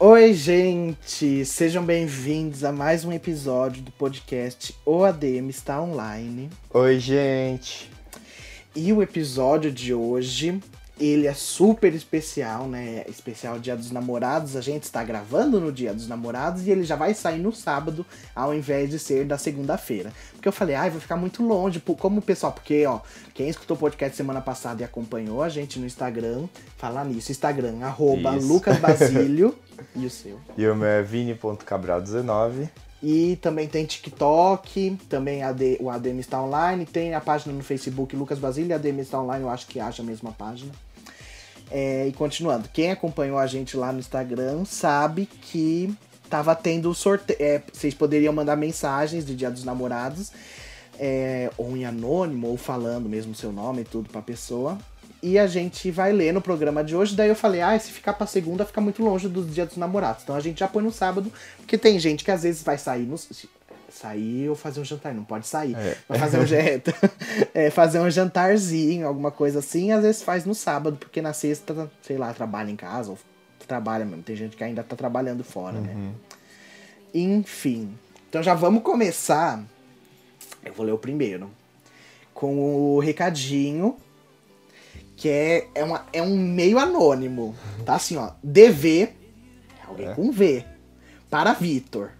Oi, gente! Sejam bem-vindos a mais um episódio do podcast O ADM está online. Oi, gente! E o episódio de hoje ele é super especial, né? Especial Dia dos Namorados. A gente está gravando no Dia dos Namorados e ele já vai sair no sábado, ao invés de ser da segunda-feira. Porque eu falei, ai, vai ficar muito longe. Como o pessoal, porque, ó, quem escutou o podcast semana passada e acompanhou a gente no Instagram, falar nisso, Instagram, arroba Lucas Basílio. e o seu? E o meu é vini.cabral19. E também tem TikTok, também AD, o ADM está online, tem a página no Facebook Lucas Basílio, ADM está online, eu acho que acha a mesma página. É, e continuando, quem acompanhou a gente lá no Instagram sabe que tava tendo sorteio. É, vocês poderiam mandar mensagens de Dia dos Namorados, é, ou em anônimo, ou falando mesmo seu nome e tudo pra pessoa. E a gente vai ler no programa de hoje. Daí eu falei, ah, se ficar pra segunda, fica muito longe dos Dia dos Namorados. Então a gente já põe no sábado, porque tem gente que às vezes vai sair no sair ou fazer um jantar, não pode sair. É. Fazer um, é, fazer um jantarzinho, alguma coisa assim, às vezes faz no sábado, porque na sexta, sei lá, trabalha em casa, ou trabalha mesmo. Tem gente que ainda tá trabalhando fora, né? uhum. né? Enfim. Então já vamos começar. Eu vou ler o primeiro. Com o recadinho. Que é, é, uma, é um meio anônimo. Tá assim, ó. DV. Alguém é. com V. Para Vitor.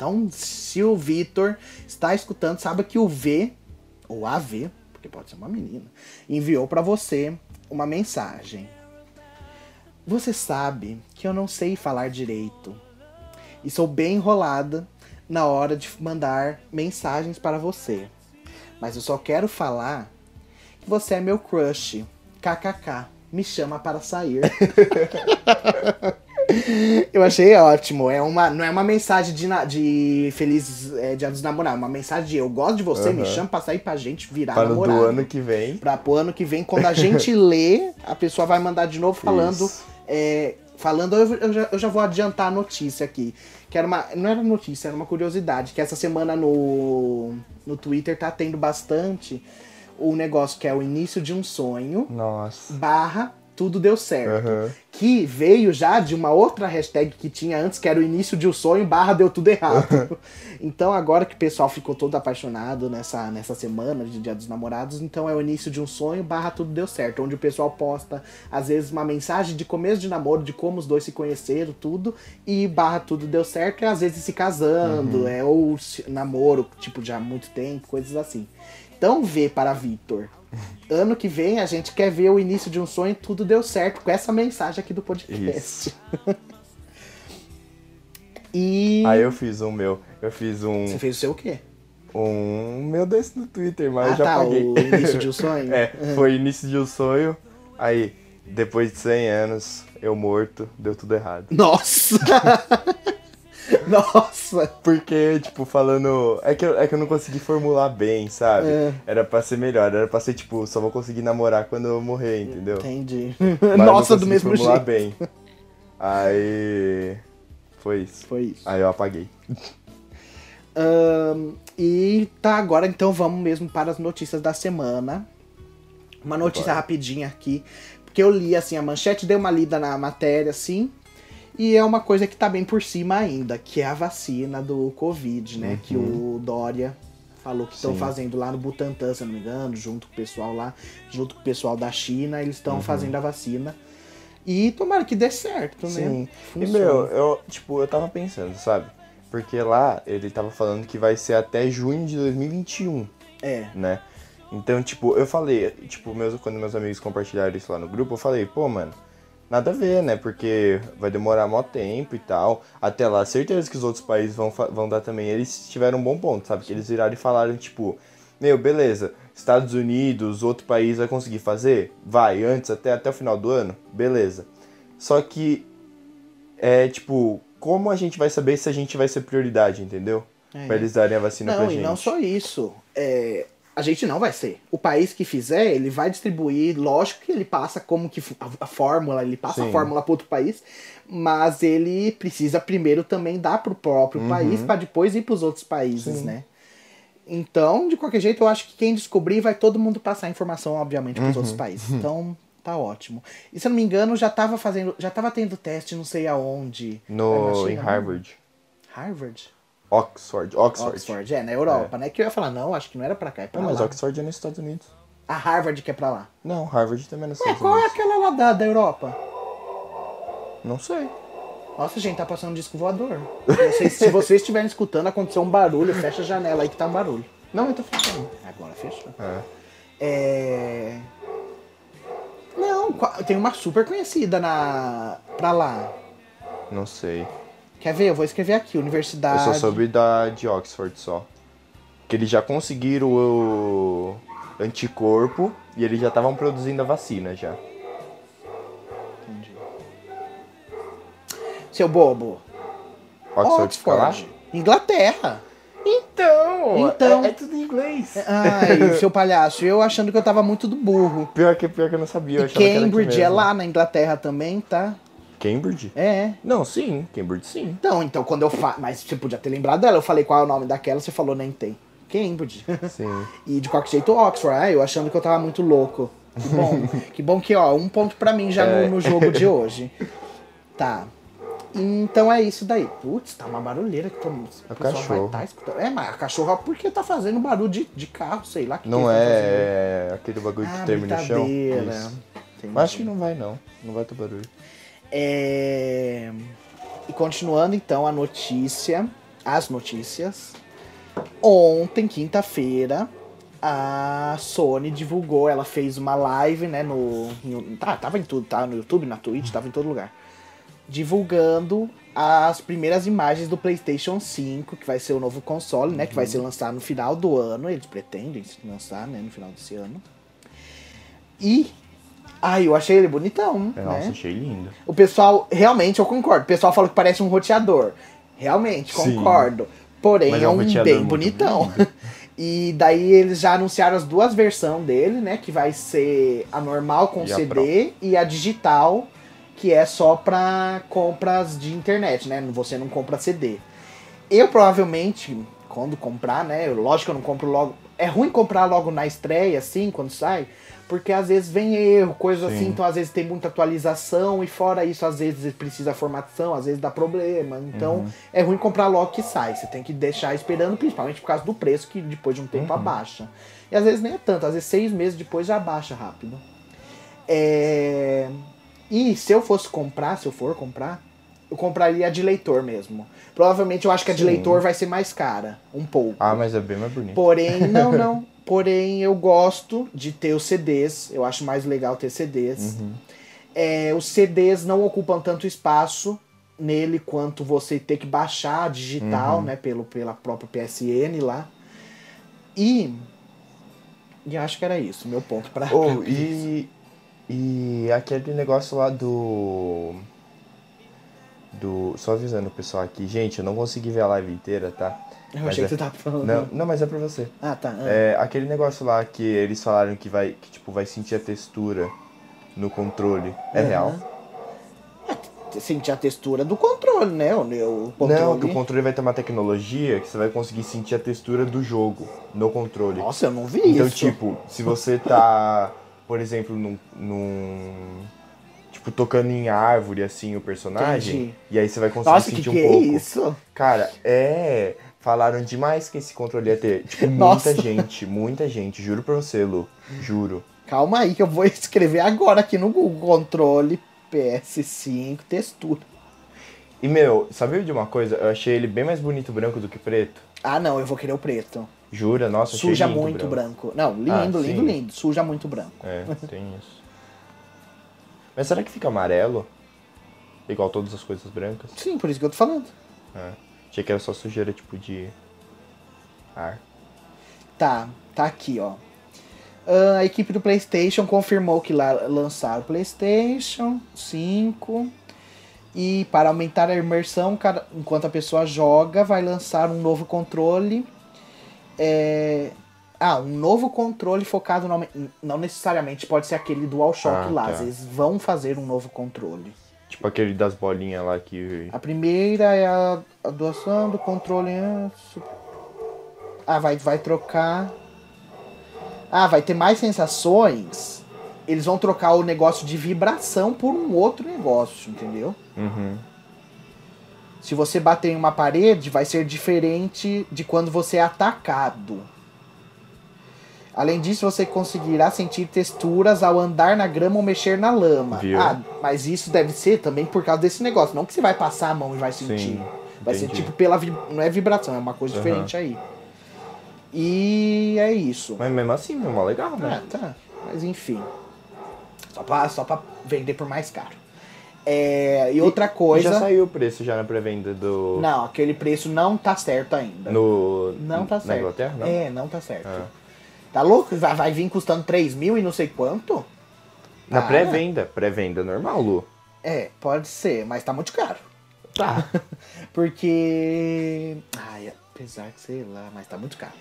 Então, se o Vitor está escutando, sabe que o V, ou AV, porque pode ser uma menina, enviou para você uma mensagem. Você sabe que eu não sei falar direito e sou bem enrolada na hora de mandar mensagens para você. Mas eu só quero falar que você é meu crush. KKK. Me chama para sair. Eu achei ótimo. É uma, não é uma mensagem de, de feliz é, dia dos namorados, é uma mensagem de eu gosto de você, uhum. me chama pra sair pra gente virar para namorado. do ano que vem. Pra pro ano que vem, quando a gente lê, a pessoa vai mandar de novo falando. É, falando, eu, eu, já, eu já vou adiantar a notícia aqui. Que era uma. Não era notícia, era uma curiosidade. Que essa semana no, no Twitter tá tendo bastante o negócio que é o início de um sonho. Nossa. Barra tudo deu certo. Uhum. Que veio já de uma outra hashtag que tinha antes, que era o início de um sonho, barra deu tudo errado. então agora que o pessoal ficou todo apaixonado nessa, nessa semana de Dia dos Namorados, então é o início de um sonho, barra tudo deu certo. Onde o pessoal posta, às vezes, uma mensagem de começo de namoro, de como os dois se conheceram, tudo, e barra tudo deu certo, e às vezes se casando, uhum. é, ou namoro, tipo, já há muito tempo, coisas assim. Então vê para Vitor ano que vem a gente quer ver o início de um sonho tudo deu certo com essa mensagem aqui do podcast. e. Aí eu fiz um meu. Eu fiz um. Você fez o seu o quê? Um meu desse no Twitter, mas ah, já tá, paguei. O início de um sonho? é, foi início de um sonho. Aí, depois de 100 anos, eu morto, deu tudo errado. Nossa! Nossa! Porque, tipo, falando. É que, eu, é que eu não consegui formular bem, sabe? É. Era pra ser melhor. Era pra ser, tipo, só vou conseguir namorar quando eu morrer, entendeu? Entendi. Nossa, do mesmo formular jeito. bem. Aí. Foi isso. Foi isso. Aí eu apaguei. Um, e tá, agora então vamos mesmo para as notícias da semana. Uma notícia Bora. rapidinha aqui. Porque eu li assim, a manchete deu uma lida na matéria, assim. E é uma coisa que tá bem por cima ainda, que é a vacina do Covid, né? Uhum. Que o Dória falou que estão fazendo lá no Butantan, se não me engano, junto com o pessoal lá, junto com o pessoal da China, eles estão uhum. fazendo a vacina. E tomara que dê certo, né? Sim. Funciona. E meu, eu, tipo, eu tava pensando, sabe? Porque lá ele tava falando que vai ser até junho de 2021. É. Né? Então, tipo, eu falei, tipo, meus, quando meus amigos compartilharam isso lá no grupo, eu falei, pô, mano, nada a ver, né? Porque vai demorar mó tempo e tal. Até lá, certeza que os outros países vão, vão dar também. Eles tiveram um bom ponto, sabe? Que eles viraram e falaram, tipo, meu, beleza, Estados Unidos, outro país vai conseguir fazer? Vai, antes, até, até o final do ano? Beleza. Só que, é tipo, como a gente vai saber se a gente vai ser prioridade, entendeu? É. Pra eles darem a vacina não, pra gente. Não, e não só isso. É, a gente não vai ser. O país que fizer, ele vai distribuir, lógico que ele passa como que a, fórmula, ele passa Sim. a fórmula para outro país, mas ele precisa primeiro também dar para o próprio uhum. país para depois ir para os outros países, Sim. né? Então, de qualquer jeito, eu acho que quem descobrir vai todo mundo passar a informação, obviamente, para os uhum. outros países. Então, Tá ótimo. E se eu não me engano, já tava fazendo. Já tava tendo teste não sei aonde. No, em? Harvard. Harvard? Oxford. Oxford. Oxford, é, na Europa, né? Que eu ia falar, não, acho que não era pra cá, é pra Não, mas lá. Oxford é nos Estados Unidos. A Harvard que é pra lá. Não, Harvard também é nos Ué, Estados qual é Unidos. aquela lá da, da Europa? Não sei. Nossa, gente, tá passando um disco voador. Vocês- se vocês estiverem escutando, aconteceu um barulho, fecha a janela aí que tá um barulho. Não, eu tô fechando. Agora fechou. É. É. Não, tem uma super conhecida na. pra lá. Não sei. Quer ver? Eu vou escrever aqui, Universidade. Eu só soube da de Oxford só. Que eles já conseguiram o anticorpo e eles já estavam produzindo a vacina já. Entendi. Seu bobo. Oxford, fica lá? Inglaterra. Então, Então. É, é tudo em inglês. Ai, seu palhaço, eu achando que eu tava muito do burro. Pior que, pior que eu não sabia. Eu E achava que era aqui Cambridge é lá na Inglaterra também, tá? Cambridge? É. Não, sim. Cambridge sim. Então, então quando eu falo. Mas você podia ter lembrado dela. Eu falei qual é o nome daquela, você falou nem tem. Cambridge. Sim. E de qualquer jeito, Oxford. Ah, eu achando que eu tava muito louco. Que bom. que bom que, ó, um ponto pra mim já É. no, no jogo de hoje. Tá. Então é isso daí. Putz, tá uma barulheira que tô, o É o pessoal cachorro. vai tá escutando. É, mas a cachorra porque tá fazendo barulho de, de carro, sei lá. Que Não que fazendo. é aquele bagulho que Ah, termina no chão? Isso. Mas acho que não vai não. Não vai ter barulho. É... E continuando então a notícia, as notícias. Ontem, quinta-feira, a Sony divulgou, ela fez uma live, né, no... no- Tá, tava em tudo, tá? No YouTube, na Twitch, tava em todo lugar. Divulgando as primeiras imagens do PlayStation 5, que vai ser o novo console, né, que vai ser lançado no final do ano, eles pretendem lançar, né, no final desse ano. E... Ai, eu achei ele bonitão, É, né? Nossa, achei lindo. O pessoal, realmente, eu concordo. O pessoal fala que parece um roteador. Realmente, Sim. concordo. Porém, Mas é é um um bem bonitão. E daí eles já anunciaram as duas versões dele, né? Que vai ser a normal com E a CD e a digital, que é só pra compras de internet, né? Você não compra CD. Eu provavelmente, quando comprar, né? Lógico que eu não compro logo. É ruim comprar logo na estreia, assim, quando sai, porque às vezes vem erro, coisa Sim. assim, então às vezes tem muita atualização, e fora isso, às vezes precisa formatação, às vezes dá problema. Então Uhum. é ruim comprar logo que sai. Você tem que deixar esperando, principalmente por causa do preço, que depois de um tempo Uhum. abaixa. E às vezes nem é tanto, às vezes seis meses depois já abaixa rápido. É... E se eu fosse comprar, se eu for comprar, eu compraria a de leitor mesmo. Provavelmente eu acho que a de Sim. leitor vai ser mais cara, um pouco. Ah, mas é bem mais bonito. Porém, não, não. Porém, eu gosto de ter os CDs. Eu acho mais legal ter CDs. Uhum. É, os CDs não ocupam tanto espaço nele quanto você ter que baixar digital, Uhum. né? Pelo, pela própria PSN lá. E. E acho que era isso, meu ponto pra. Oh, pra- e, e aquele negócio lá do. Do. Só avisando o pessoal aqui, gente, eu não consegui ver a live inteira, tá? Eu mas achei é- que você tava falando. Não, não, mas é pra você. Ah, tá. ah. É, aquele negócio lá que eles falaram que vai, que, tipo, vai sentir a textura no controle. É real? Sentir a textura do controle, né? O, o controle. Não, que o controle vai ter uma tecnologia que você vai conseguir sentir a textura do jogo no controle. Nossa, eu não vi Então, isso. tipo, se você tá, por exemplo, num, num- Tipo, tocando em árvore, assim, o personagem. Entendi. E aí você vai conseguir Nossa, que sentir que um é pouco. isso? Cara, é. Falaram demais que esse controle ia ter. Tipo, Nossa. muita gente, muita gente. Juro pra você, Lu. Juro. Calma aí que eu vou escrever agora aqui no Google. Controle PS5 textura. E, meu, sabia de uma coisa? Eu achei ele bem mais bonito branco do que preto. Ah, não, eu vou querer o preto. Jura? Nossa, achei Suja lindo muito branco. branco. Não, lindo, Ah, lindo, sim. lindo. Suja muito branco. É, tem isso. Mas será que fica amarelo? Igual todas as coisas brancas? Sim, por isso que eu tô falando. É. Achei que era só sujeira, tipo, de ar. Tá, tá aqui, ó. Ah, a equipe do PlayStation confirmou que lá lançaram o PlayStation 5 e para aumentar a imersão, cada- enquanto a pessoa joga, vai lançar um novo controle. É, Ah, um novo controle focado no... não necessariamente pode ser aquele DualShock Ah, lá, tá. vezes vão fazer um novo controle. Tipo aquele das bolinhas lá que. A primeira é a, a doação do controle. ah, Ah, vai, vai trocar. Ah, vai ter mais sensações. eles vão trocar o negócio de vibração por um outro negócio, entendeu? Uhum. Se você bater em uma parede, vai ser diferente de quando você é atacado. Além disso, você conseguirá sentir texturas ao andar na grama ou mexer na lama. Viu? Ah, mas isso deve ser também por causa desse negócio. Não que você vai passar a mão e vai sentir. Sim, vai ser tipo pela. Não é vibração, é uma coisa Aham. diferente aí. E é isso. Mas mesmo assim, meu, mó legal, né? Ah, tá. Mas enfim. Só pra, só pra vender por mais caro. É, e outra coisa. Já saiu o preço já na pré-venda do. Não, aquele preço não tá certo ainda. No. Não tá certo. Na Inglaterra, não? É, não tá certo. Ah. Tá louco? Vai, vai vir custando 3 mil e não sei quanto? Na pré-venda. Pré-venda normal, Lu. É, pode ser, mas tá muito caro. Tá. Porque. Ai, apesar que sei lá, mas tá muito caro.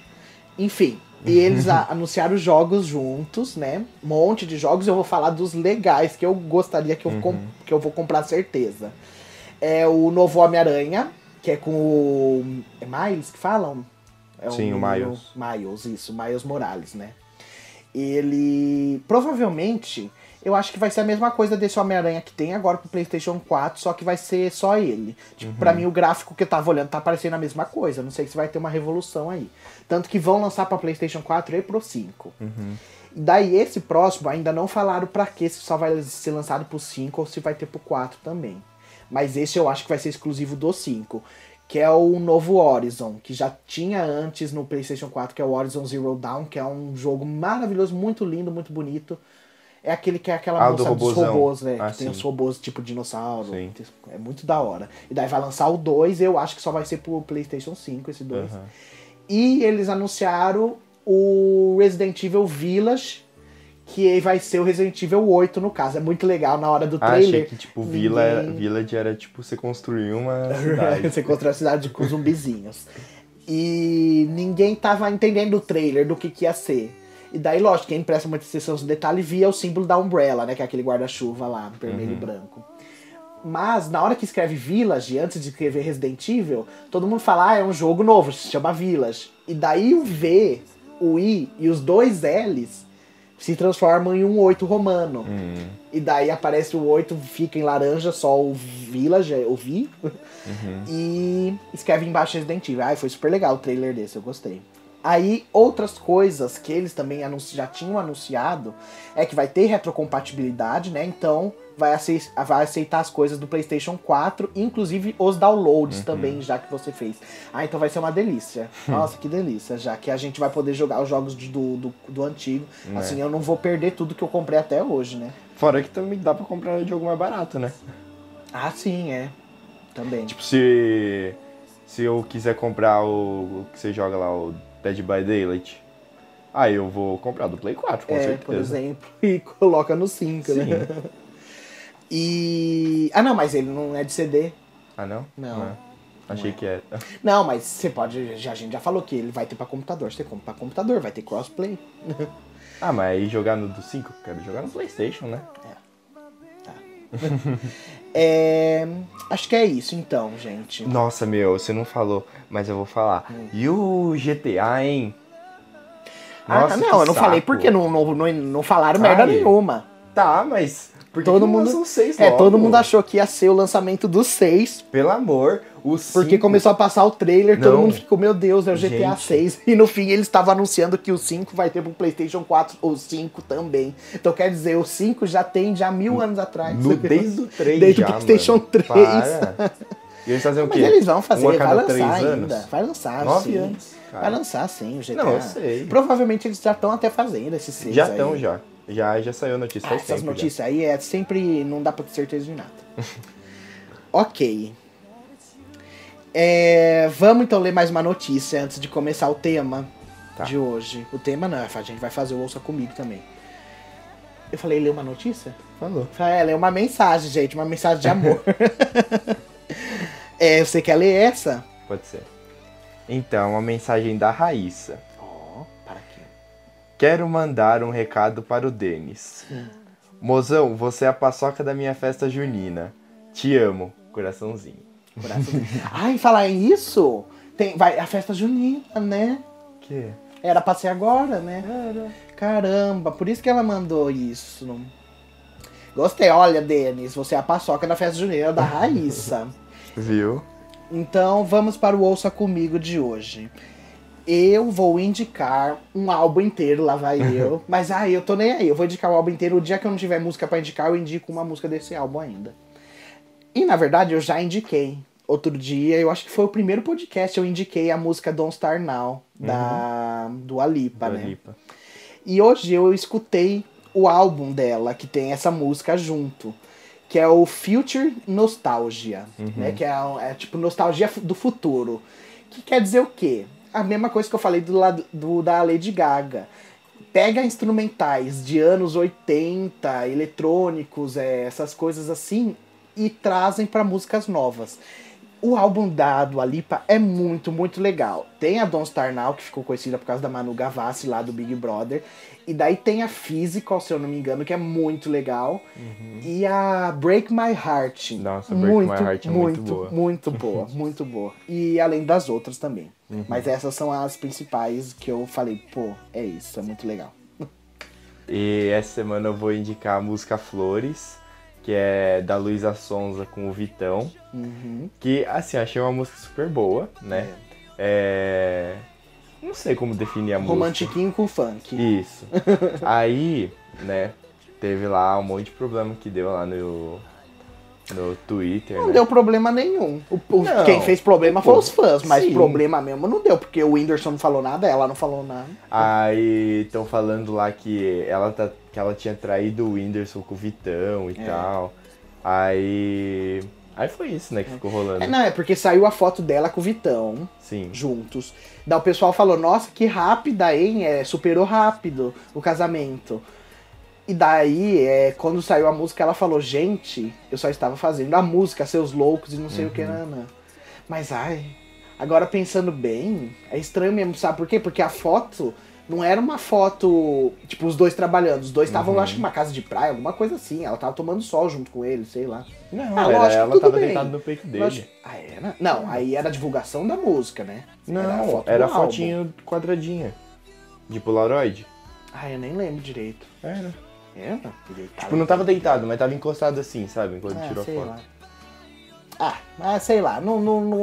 Enfim, e eles anunciaram os jogos juntos, né? Um monte de jogos. Eu vou falar dos legais que eu gostaria que eu, com- que eu vou comprar certeza. É o novo Homem-Aranha, que é com o. É Miles que falam? É Sim, o Miles. Miles, isso, Miles Morales, né? Ele. Provavelmente. Eu acho que vai ser a mesma coisa desse Homem-Aranha que tem agora pro PlayStation 4, só que vai ser só ele. Tipo, pra mim o gráfico que eu tava olhando tá parecendo a mesma coisa. Não sei se vai ter uma revolução aí. Tanto que vão lançar pra PlayStation 4 e pro 5. Daí esse próximo ainda não falaram pra que se só vai ser lançado pro 5 ou se vai ter pro 4 também. Mas esse eu acho que vai ser exclusivo do 5. Que é o novo Horizon, que já tinha antes no PlayStation 4, que é o Horizon Zero Dawn, que é um jogo maravilhoso, muito lindo, muito bonito. É aquele que é aquela Ah, do moça dos robozão. robôs, né? Ah, que tem sim. os robôs tipo dinossauro. Sim. É muito da hora. E daí vai lançar o 2, eu acho que só vai ser pro PlayStation 5 esse 2. Aham. E eles anunciaram o Resident Evil Village, que vai ser o Resident Evil 8 no caso. É muito legal na hora do Ah, trailer. achei que, tipo, Vila, ninguém- Village era, tipo, você construir uma cidade. você encontra a cidade com zumbizinhos. E ninguém tava entendendo o trailer do que, que ia ser. E daí, lógico, quem presta muita atenção nos detalhes via o símbolo da Umbrella, né? Que é aquele guarda-chuva lá, vermelho e branco. Mas na hora que escreve Village, antes de escrever Resident Evil, todo mundo fala, ah, é um jogo novo, se chama Village. E daí o V, o I e os dois L's se transformam em um 8 romano. Hum. E daí aparece o 8, fica em laranja, só o Village, o Vi. E escreve embaixo Resident Evil. Ai, foi super legal o trailer desse, eu gostei. Aí, outras coisas que eles também já tinham anunciado é que vai ter retrocompatibilidade, né? Então vai, acei- vai aceitar as coisas do PlayStation 4, inclusive os downloads também, já que você fez. Ah, então vai ser uma delícia. Nossa, que delícia, já que a gente vai poder jogar os jogos de- do, do, do antigo. Assim, eu não vou perder tudo que eu comprei até hoje, né? Fora que também dá pra comprar jogo mais barato, né? Ah, sim, é. Também. Tipo, se. Se eu quiser comprar o, o que você joga lá, o Dead by Daylight, aí eu vou comprar do Play 4, com é, certeza. por exemplo, e coloca no 5, né? E. Ah, não, mas ele não é de CD. Ah, não? Não. Ah, Achei que é. Não, mas você pode. Já, a gente já falou que ele vai ter pra computador. Você compra pra computador, vai ter crossplay. Ah, mas aí jogar no do 5, quero jogar no Playstation, né? É. Acho que é isso então, gente. Nossa, meu, você não falou, mas eu vou falar. E o GTA, hein? ah, Nossa, não, que eu não falei saco. porque não, não, não, não falaram Ai. merda nenhuma. Tá, mas. Por que Todo mundo. seis é, logo? todo mundo achou que ia ser o lançamento do 6. Pelo amor, o Porque cinco- começou a passar o trailer, todo Não. mundo ficou, meu Deus, é o GTA Gente. 6. E no fim eles estavam anunciando que o 5 vai ter pro PlayStation 4 ou 5 também. Então quer dizer, o 5 já tem já mil anos atrás. No, desde o 3 Desde o já, PlayStation mano. 3. Para. E eles fazem o Mas quê? eles vão fazer, vai lançar ainda. anos? Vai lançar, Nove sim. anos, cara. Vai lançar sim o GTA. Não, eu sei. Provavelmente eles já estão até fazendo esses seis Já estão, já. Já, já saiu a notícia Ah, essas tempo já. notícias aí é sempre. não dá pra ter certeza de nada. ok. É, vamos então ler mais uma notícia antes de começar o tema Tá. de hoje. O tema não, a gente vai fazer o Ouça Comigo também. Eu falei ler uma notícia? Falou. Falei, É, ler uma mensagem, gente, uma mensagem de amor. é, você quer ler essa? Pode ser. Então, uma mensagem da Raíssa. Quero mandar um recado para o Denis. Mozão, você é a paçoca da minha festa junina. Te amo. Coraçãozinho. Coração. Ai, falar isso, tem, vai a festa junina, né? Que? Era pra ser agora, né? Caramba, por isso que ela mandou isso. Gostei, olha, Denis, você é a paçoca da festa junina da Raíssa. Viu? Então vamos para o Ouça Comigo de hoje. Eu vou indicar um álbum inteiro, lá vai eu. Mas ah, eu tô nem aí, eu vou indicar o álbum inteiro. O dia que eu não tiver música para indicar, eu indico uma música desse álbum ainda. E na verdade eu já indiquei. Outro dia, eu acho que foi o primeiro podcast, eu indiquei a música Don't Star Now, da, do Alipa, Do né? Alipa. E hoje eu escutei o álbum dela, que tem essa música junto. Que é o Future Nostalgia. Né? Que é, é tipo nostalgia do futuro. Que quer dizer o quê? A mesma coisa que eu falei do, lado- do da Lady Gaga. Pega instrumentais de anos 80, eletrônicos, é, essas coisas assim, e trazem para músicas novas. O álbum da Dua Lipa é muito, muito legal. Tem a Don't Star Now, que ficou conhecida por causa da Manu Gavassi lá do Big Brother. E daí tem a Physical, se eu não me engano, que é muito legal. E a Break My Heart. Uhum. Nossa, Break My Heart é muito boa. Muito boa, muito boa. E além das outras também. Uhum. Mas essas são as principais que eu falei, pô, é isso, é muito legal. E essa semana eu vou indicar a música Flores, que é da Luísa Sonza com o Vitão. Uhum. Que, assim, eu achei uma música super boa, né? É... Não sei como definir a música. Romantiquinho com funk. Isso. Aí, né, teve lá um monte de problema que deu lá no, no Twitter, Não né? deu problema nenhum. O, o- Não. quem fez problema foi os fãs, mas sim. problema mesmo não deu, porque o Whindersson não falou nada, ela não falou nada. Aí estão falando lá que ela, tá, que ela tinha traído o Whindersson com o Vitão e É. tal. Aí. Aí foi isso, né, que ficou rolando. É, não, é porque saiu a foto dela com o Vitão, Sim. juntos. Daí o pessoal falou, nossa, que rápida, hein? É, superou rápido o casamento. E daí, é, quando saiu a música, ela falou, gente, eu só estava fazendo a música, seus loucos e não sei o que, Ana. Mas ai, agora pensando bem, é estranho mesmo, sabe por quê? Porque a foto não era uma foto, tipo, os dois trabalhando. Os dois estavam, acho que numa casa de praia, alguma coisa assim. Ela tava tomando sol junto com ele, sei lá. Não, Ah, era, lógico, ela tava deitada no peito dele. Lógico- Ah, era? Não, aí era a divulgação da música, né? Não, foto era a fotinho quadradinha. De Polaroid. Ah, eu nem lembro direito. Era. Era? Direito. Tipo, não tava deitado, mas tava encostado assim, sabe? Enquanto ah, tirou a foto. lá. Ah, ah, sei lá. Não, não, não-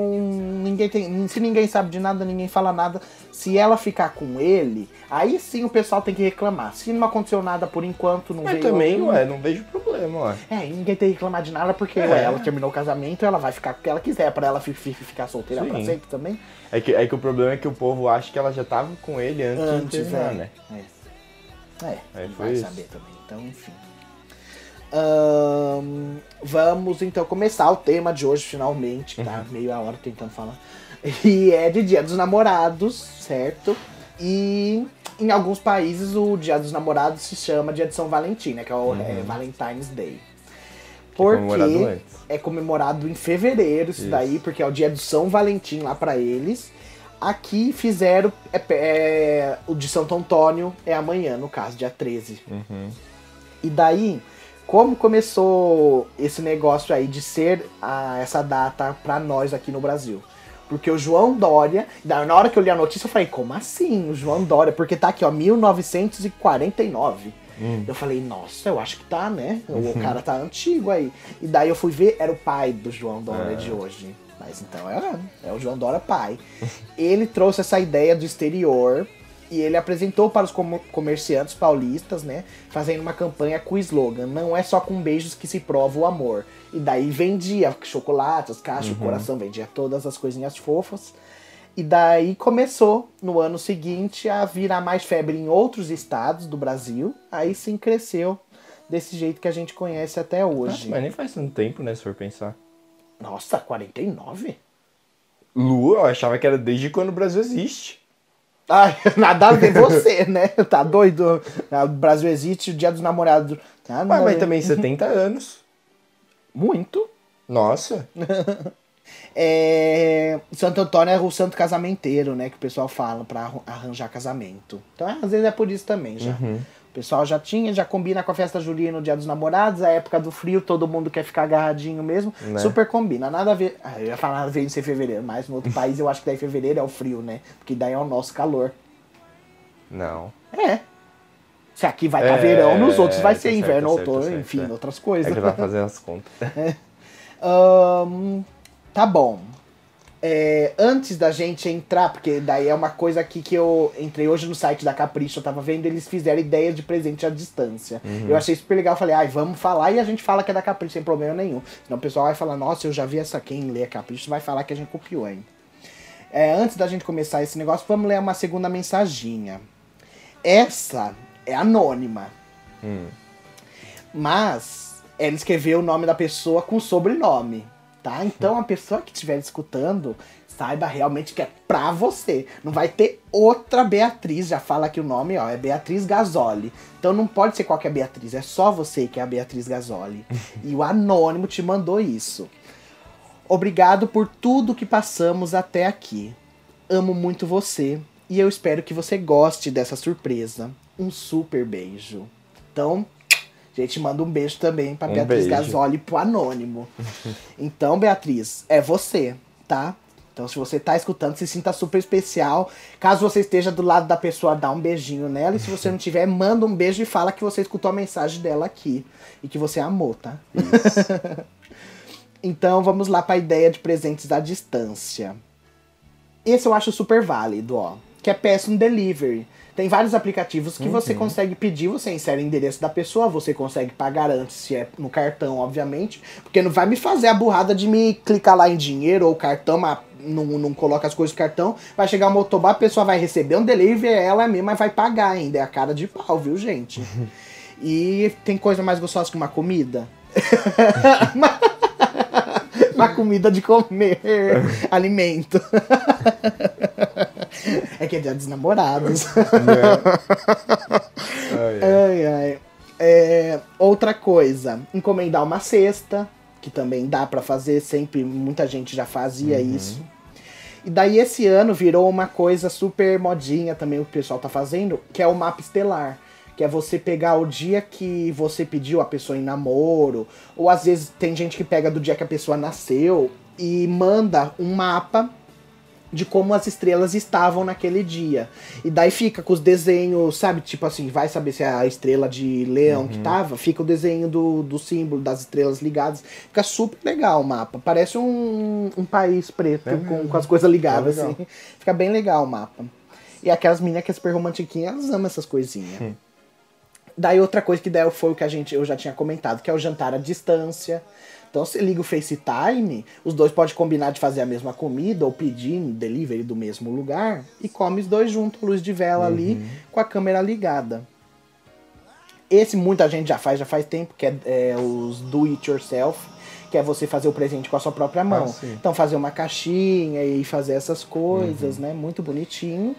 ninguém tem, se ninguém sabe de nada, ninguém fala nada. Se ela ficar com ele, aí sim o pessoal tem que reclamar. Se não aconteceu nada por enquanto, não Mas veio também, outro- ué, não vejo problema, ué. É, ninguém tem que reclamar de nada porque É. ué, ela terminou o casamento, ela vai ficar com o que ela quiser, pra ela fi- fi- ficar solteira Sim. pra sempre também. É que, é que o problema é que o povo acha que ela já tava com ele antes, de Antes, terminar, é. né? É. É, foi vai isso. saber também. Então, enfim. Ahn, vamos então começar o tema de hoje, finalmente, tá Uhum. meio a hora tentando falar. E é de Dia dos Namorados, certo? E em alguns países o Dia dos Namorados se chama Dia de São Valentim, né? Que é o é Valentine's Day. Porque Uhum. comemorado é comemorado em fevereiro, isso, Isso. daí, porque é o dia do São Valentim lá pra eles. Aqui fizeram. é- é- o de Santo Antônio é amanhã, no caso, dia 13. Uhum. E daí, como começou esse negócio aí de ser a- essa data pra nós aqui no Brasil? Porque o João Dória, na hora que eu li a notícia, eu falei, como assim? O João Dória? Porque tá aqui, ó, 1949. Eu falei, nossa, eu acho que tá, né? O cara tá antigo aí. E daí eu fui ver, era o pai do João Dória de hoje. Mas então é, é o João Dória pai. ele trouxe essa ideia do exterior e ele apresentou para os comer- comerciantes paulistas, né? Fazendo uma campanha com o slogan: Não é só com beijos que se prova o amor. E daí vendia chocolates, caixas, o coração, vendia todas as coisinhas fofas. E daí começou no ano seguinte a virar mais febre em outros estados do Brasil. Aí sim cresceu desse jeito que a gente conhece até hoje. mas nem faz tanto tempo, né, se for pensar. Nossa, 49? Lua, eu achava que era desde quando o Brasil existe. Ai, nada ver você, né? Tá doido? O Brasil existe, o dia dos namorados. Ah, Mas, também 70 anos. Muito. Nossa. É... Santo Antônio é o santo casamenteiro, né? Que o pessoal fala pra arran- arranjar casamento. Então, às vezes é por isso também, já. Uhum. O pessoal já tinha, já combina com a festa julina no dia dos namorados, a época do frio, todo mundo quer ficar agarradinho mesmo. Né? Super combina. Nada a ver. Ah, eu ia falar nada a ver em ser fevereiro, mas no outro país eu acho que daí fevereiro é o frio, né? Porque daí é o nosso calor. Não. É. Se aqui vai estar É, verão, nos outros vai tá ser inverno, tá certo, outono, tá certo, enfim, é. outras É coisas. que eu tava fazendo as contas. Ahn, tá bom. É, antes da gente entrar, porque daí é uma coisa aqui que eu entrei hoje no site da Capricho, eu tava vendo, eles fizeram ideias de presente à distância. Eu achei super legal, eu falei, ai, vamos falar e a gente fala que é da Capricho, sem problema nenhum. Senão o pessoal vai falar, nossa, eu já vi essa, quem lê a Capricho vai falar que a gente copiou, hein? É, antes da gente começar esse negócio, vamos ler uma segunda mensaginha. Essa é anônima. Mas ela escreveu o nome da pessoa com sobrenome, tá? Então a pessoa que estiver escutando, saiba realmente que é pra você. Não vai ter outra Beatriz, já fala que o nome, ó, é Beatriz Gasoli. Então não pode ser qualquer Beatriz, é só você que é a Beatriz Gasoli. e o anônimo te mandou isso. Obrigado por tudo que passamos até aqui. Amo muito você e eu espero que você goste dessa surpresa. Um super beijo. Então, a gente manda um beijo também pra Um Beatriz beijo. Gasoli pro Anônimo. então, Beatriz, é você, tá? Então, se você tá escutando, se sinta super especial. Caso você esteja do lado da pessoa, dá um beijinho nela. E se você não tiver, manda um beijo e fala que você escutou a mensagem dela aqui. E que você amou, tá? Então vamos lá para a ideia de presentes à distância. Esse eu acho super válido, ó. Que é Péssimo Delivery. Tem vários aplicativos que você consegue pedir, você insere o endereço da pessoa, você consegue pagar antes, se é no cartão, obviamente. Porque não vai me fazer a burrada de me clicar lá em dinheiro ou cartão, mas não, não coloca as coisas no cartão. Vai chegar o motoboy, a pessoa vai receber um delivery, ela mesma vai pagar ainda. É a cara de pau, viu, gente? e tem coisa mais gostosa que uma comida? uma comida de comer alimento. É que é dia dos namorados. Ai, ai. ai. É, outra coisa, encomendar uma cesta, que também dá pra fazer, sempre muita gente já fazia isso. E daí esse ano virou uma coisa super modinha também o pessoal tá fazendo, que é o mapa estelar. Que é você pegar o dia que você pediu a pessoa em namoro, ou às vezes tem gente que pega do dia que a pessoa nasceu e manda um mapa de como as estrelas estavam naquele dia. E daí fica com os desenhos, sabe? Tipo assim, vai saber se é a estrela de leão que tava, fica o desenho do, do símbolo das estrelas ligadas. Fica super legal o mapa. Parece um, um país preto É com, com as coisas ligadas, É assim. Fica bem legal o mapa. E aquelas meninas que é super romantiquinhas, elas amam essas coisinhas. Daí outra coisa que daí foi o que a gente, eu já tinha comentado, que é o jantar à distância. Então você liga o FaceTime, os dois podem combinar de fazer a mesma comida ou pedir um delivery do mesmo lugar e come os dois juntos, luz de vela ali, com a câmera ligada. Esse muita gente já faz, já faz tempo, que é, é os do it yourself, que é você fazer o presente com a sua própria mão. Ah, então fazer uma caixinha e fazer essas coisas, né? Muito bonitinho.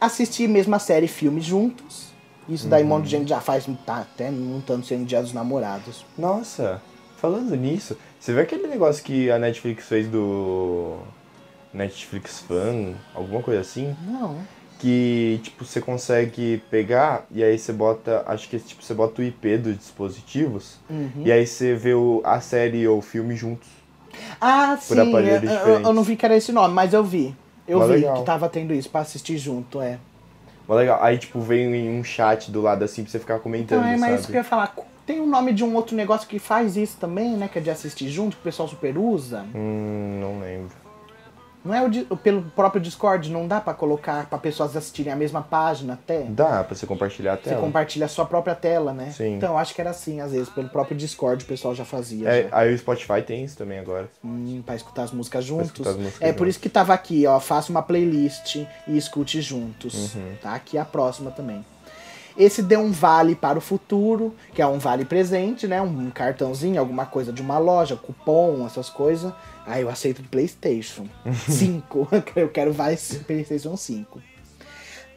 Assistir mesmo a série e filme juntos. Isso daí um monte de gente já faz, tá até não tanto sendo dia dos namorados. Nossa, falando nisso, você vê aquele negócio que a Netflix fez do Netflix Fan, alguma coisa assim? Não. Que, tipo, você consegue pegar e aí você bota, acho que tipo, você bota o IP dos dispositivos Uhum. e aí você vê o, a série ou o filme juntos. Ah, sim. Eu, aparelhos eu- eu não vi que era esse nome, mas eu vi. Eu Mas vi legal. que tava tendo isso pra assistir junto, é. Mas legal. Aí, tipo, vem em um chat do lado assim pra você ficar comentando, Então, é, mas isso sabe? que eu ia falar. Tem o nome de um outro negócio que faz isso também, né? Que é de assistir junto, que o pessoal super usa. Hum, não lembro. Não é o di- pelo próprio Discord, não dá pra colocar pra pessoas assistirem a mesma página até? Dá pra você compartilhar a Você tela. compartilha a sua própria tela, né? Sim. Então, eu acho que era assim, às vezes, pelo próprio Discord o pessoal já fazia. É, já. aí o Spotify tem isso também agora. Hum, pra escutar as músicas juntos. as músicas é por juntos. isso que tava aqui, ó. Faça uma playlist e escute juntos. Uhum. Tá? Aqui a próxima também. Esse deu um vale para o futuro, que é um vale presente, né? Um cartãozinho, alguma coisa de uma loja, cupom, essas coisas. Ah, eu aceito de PlayStation 5. eu quero vale PlayStation 5.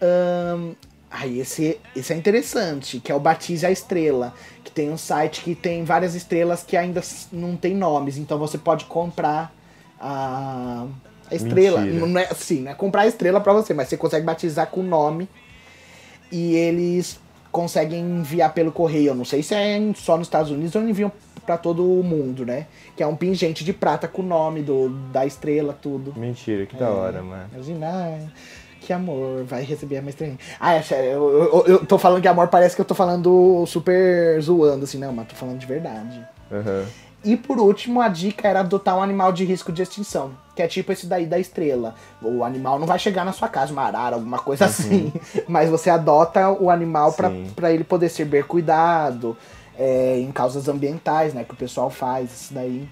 Ahn, Aí esse, esse é interessante, que é o Batize a Estrela, que tem um site que tem várias estrelas que ainda não tem nomes, então você pode comprar a, a estrela. Mentira. Não é assim, não é comprar a estrela pra você, mas você consegue batizar com o nome e eles conseguem enviar pelo correio. Eu não sei se é só nos Estados Unidos ou enviam pra todo o mundo, né? Que é um pingente de prata com o nome do, da estrela, tudo. Mentira, que da hora, mano. Imagina, ai, que amor vai receber a mestrinha. Ah, é sério, eu, eu, eu tô falando que amor parece que eu tô falando super zoando, assim, não, mas tô falando de verdade. Aham. E por último, a dica era adotar um animal de risco de extinção, que é tipo esse daí da estrela. O animal não vai chegar na sua casa, uma arara, alguma coisa assim, mas você adota o animal pra ele poder ser bem cuidado, é, em causas ambientais, né, que o pessoal faz, isso daí.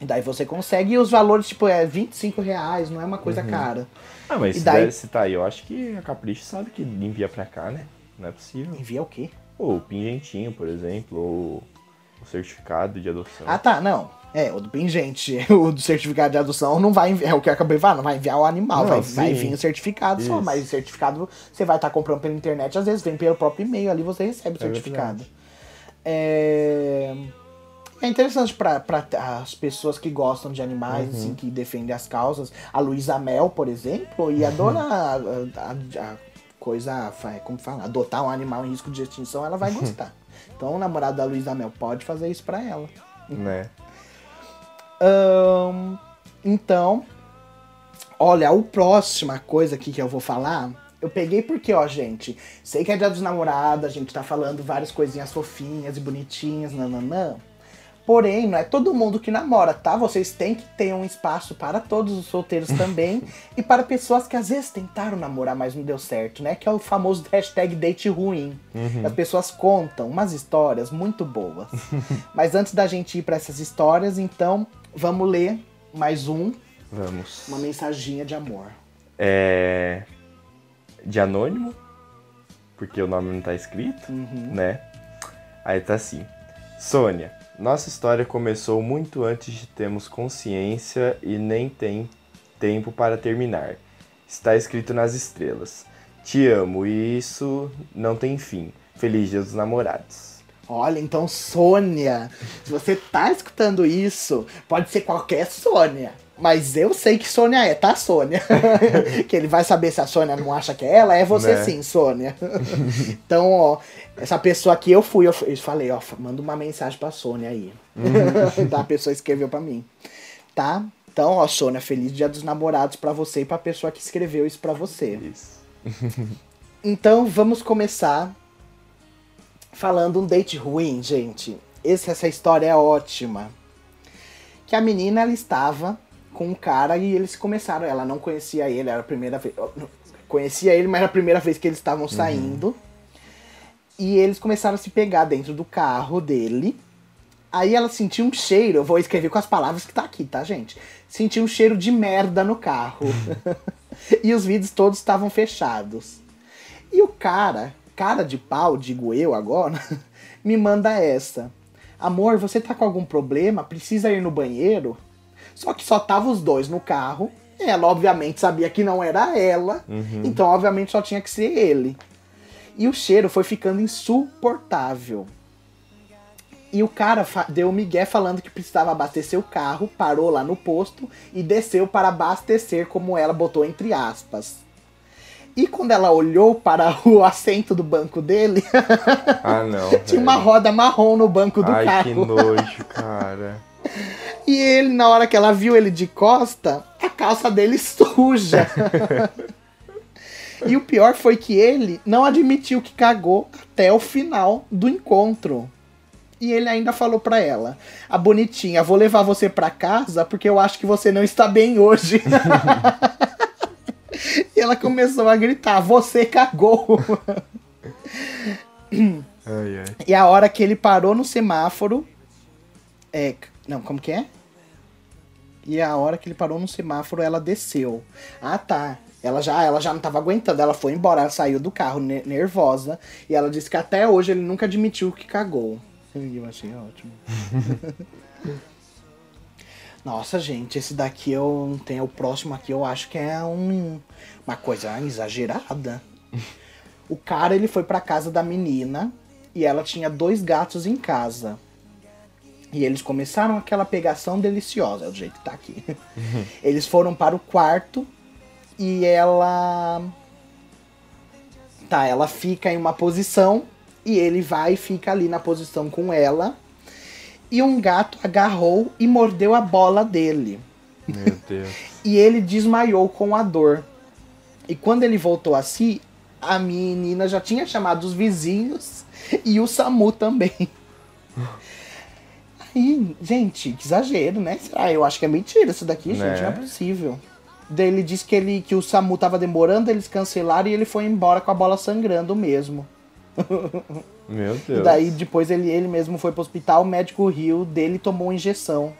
E daí você consegue, e os valores, tipo, é 25 reais, não é uma coisa cara. Ah, mas E se, daí- tá aí, eu acho que a Capricho sabe que envia pra cá, né? Não é possível. Envia o quê? Ou o pingentinho, por exemplo, ou o certificado de adoção. Ah, tá, não. É, o do pingente, o do certificado de adoção não vai enviar, é o que eu acabei de falar, não vai enviar o animal, Não, vai, vai vir o certificado só, Isso. mas o certificado você vai estar comprando pela internet, às vezes vem pelo próprio e-mail, ali você recebe o É certificado. É... é interessante para as pessoas que gostam de animais, Uhum. assim, que defendem as causas. A Luísa Mel, por exemplo, ia adorar a, a- a coisa, como fala, adotar um animal em risco de extinção, ela vai gostar. Então o namorado da Luísa Mel pode fazer isso pra ela. Né? Então, olha, a próxima coisa aqui que eu vou falar, eu peguei porque, ó, gente, sei que é dia dos namorados, a gente tá falando várias coisinhas fofinhas e bonitinhas, nananã. Porém, não é todo mundo que namora, tá? Vocês têm que ter um espaço para todos os solteiros também e para pessoas que às vezes tentaram namorar, mas não deu certo, né? Que é o famoso hashtag date ruim. As pessoas contam umas histórias muito boas. mas antes da gente ir para essas histórias, então vamos ler mais um, Vamos. uma mensaginha de amor. É. De anônimo, porque o nome não tá escrito, né? Aí tá assim. Sônia, nossa história começou muito antes de termos consciência e nem tem tempo para terminar. Está escrito nas estrelas. Te amo e isso não tem fim. Feliz Dia dos Namorados. Olha, então Sônia, se você tá escutando isso, pode ser qualquer Sônia. Mas eu sei que Sônia é, tá, Sônia? que ele vai saber se a Sônia não acha que é ela, é você Né? sim, Sônia. então, ó, essa pessoa aqui eu fui, eu falei, ó, manda uma mensagem pra Sônia aí. então a pessoa escreveu pra mim. Tá? Então, ó, Sônia, feliz dia dos namorados pra você e pra pessoa que escreveu isso pra você. Isso. Então vamos começar falando um date ruim, gente. Esse- essa história é ótima. Que a menina ela estava com um cara e eles começaram. Ela não conhecia ele, era a primeira vez. Conhecia ele, mas era a primeira vez que eles estavam saindo. E eles começaram a se pegar dentro do carro dele. Aí ela sentiu um cheiro, eu vou escrever com as palavras que tá aqui, tá, gente? Sentiu um cheiro de merda no carro. e os vidros todos estavam fechados. E o cara, cara de pau, digo eu agora, me manda essa. Amor, você tá com algum problema? Precisa ir no banheiro? Só que só tava os dois no carro. Ela, obviamente, sabia que não era ela. Então, obviamente, só tinha que ser ele. E o cheiro foi ficando insuportável. E o cara deu um migué falando que precisava abastecer o carro, parou lá no posto e desceu para abastecer, como ela botou entre aspas. E quando ela olhou para o assento do banco dele, Ah, não. tinha uma roda marrom no banco do Ai, carro. que nojo, cara. E ele, na hora que ela viu ele de costa, a calça dele suja. e o pior foi que ele não admitiu que cagou até o final do encontro. E ele ainda falou pra ela: A bonitinha, vou levar você pra casa porque eu acho que você não está bem hoje. e ela começou a gritar: Você cagou. Ai, ai. E a hora que ele parou no semáforo. É. Não, como que é? E a hora que ele parou no semáforo, ela desceu. Ah, tá. Ela já, ela já não tava aguentando, ela foi embora, ela saiu do carro ne- nervosa. E ela disse que até hoje ele nunca admitiu que cagou. Eu achei ótimo. Nossa, gente, esse daqui eu tenho. O próximo aqui eu acho que é um, uma coisa exagerada. O cara, ele foi pra casa da menina e ela tinha dois gatos em casa. E eles começaram aquela pegação deliciosa, é o jeito que tá aqui. Eles foram para o quarto e ela. Tá, ela fica em uma posição e ele vai e fica ali na posição com ela. E um gato agarrou e mordeu a bola dele. Meu Deus. E ele desmaiou com a dor. E quando ele voltou a si, a menina já tinha chamado os vizinhos e o SAMU também. Gente, que exagero, né? Ah, eu acho que é mentira isso daqui, gente, Né? não é possível. Daí ele disse que, ele, que o SAMU tava demorando, eles cancelaram e ele foi embora com a bola sangrando mesmo. Meu E Deus. daí depois ele, ele mesmo foi pro hospital, o médico riu dele e tomou injeção.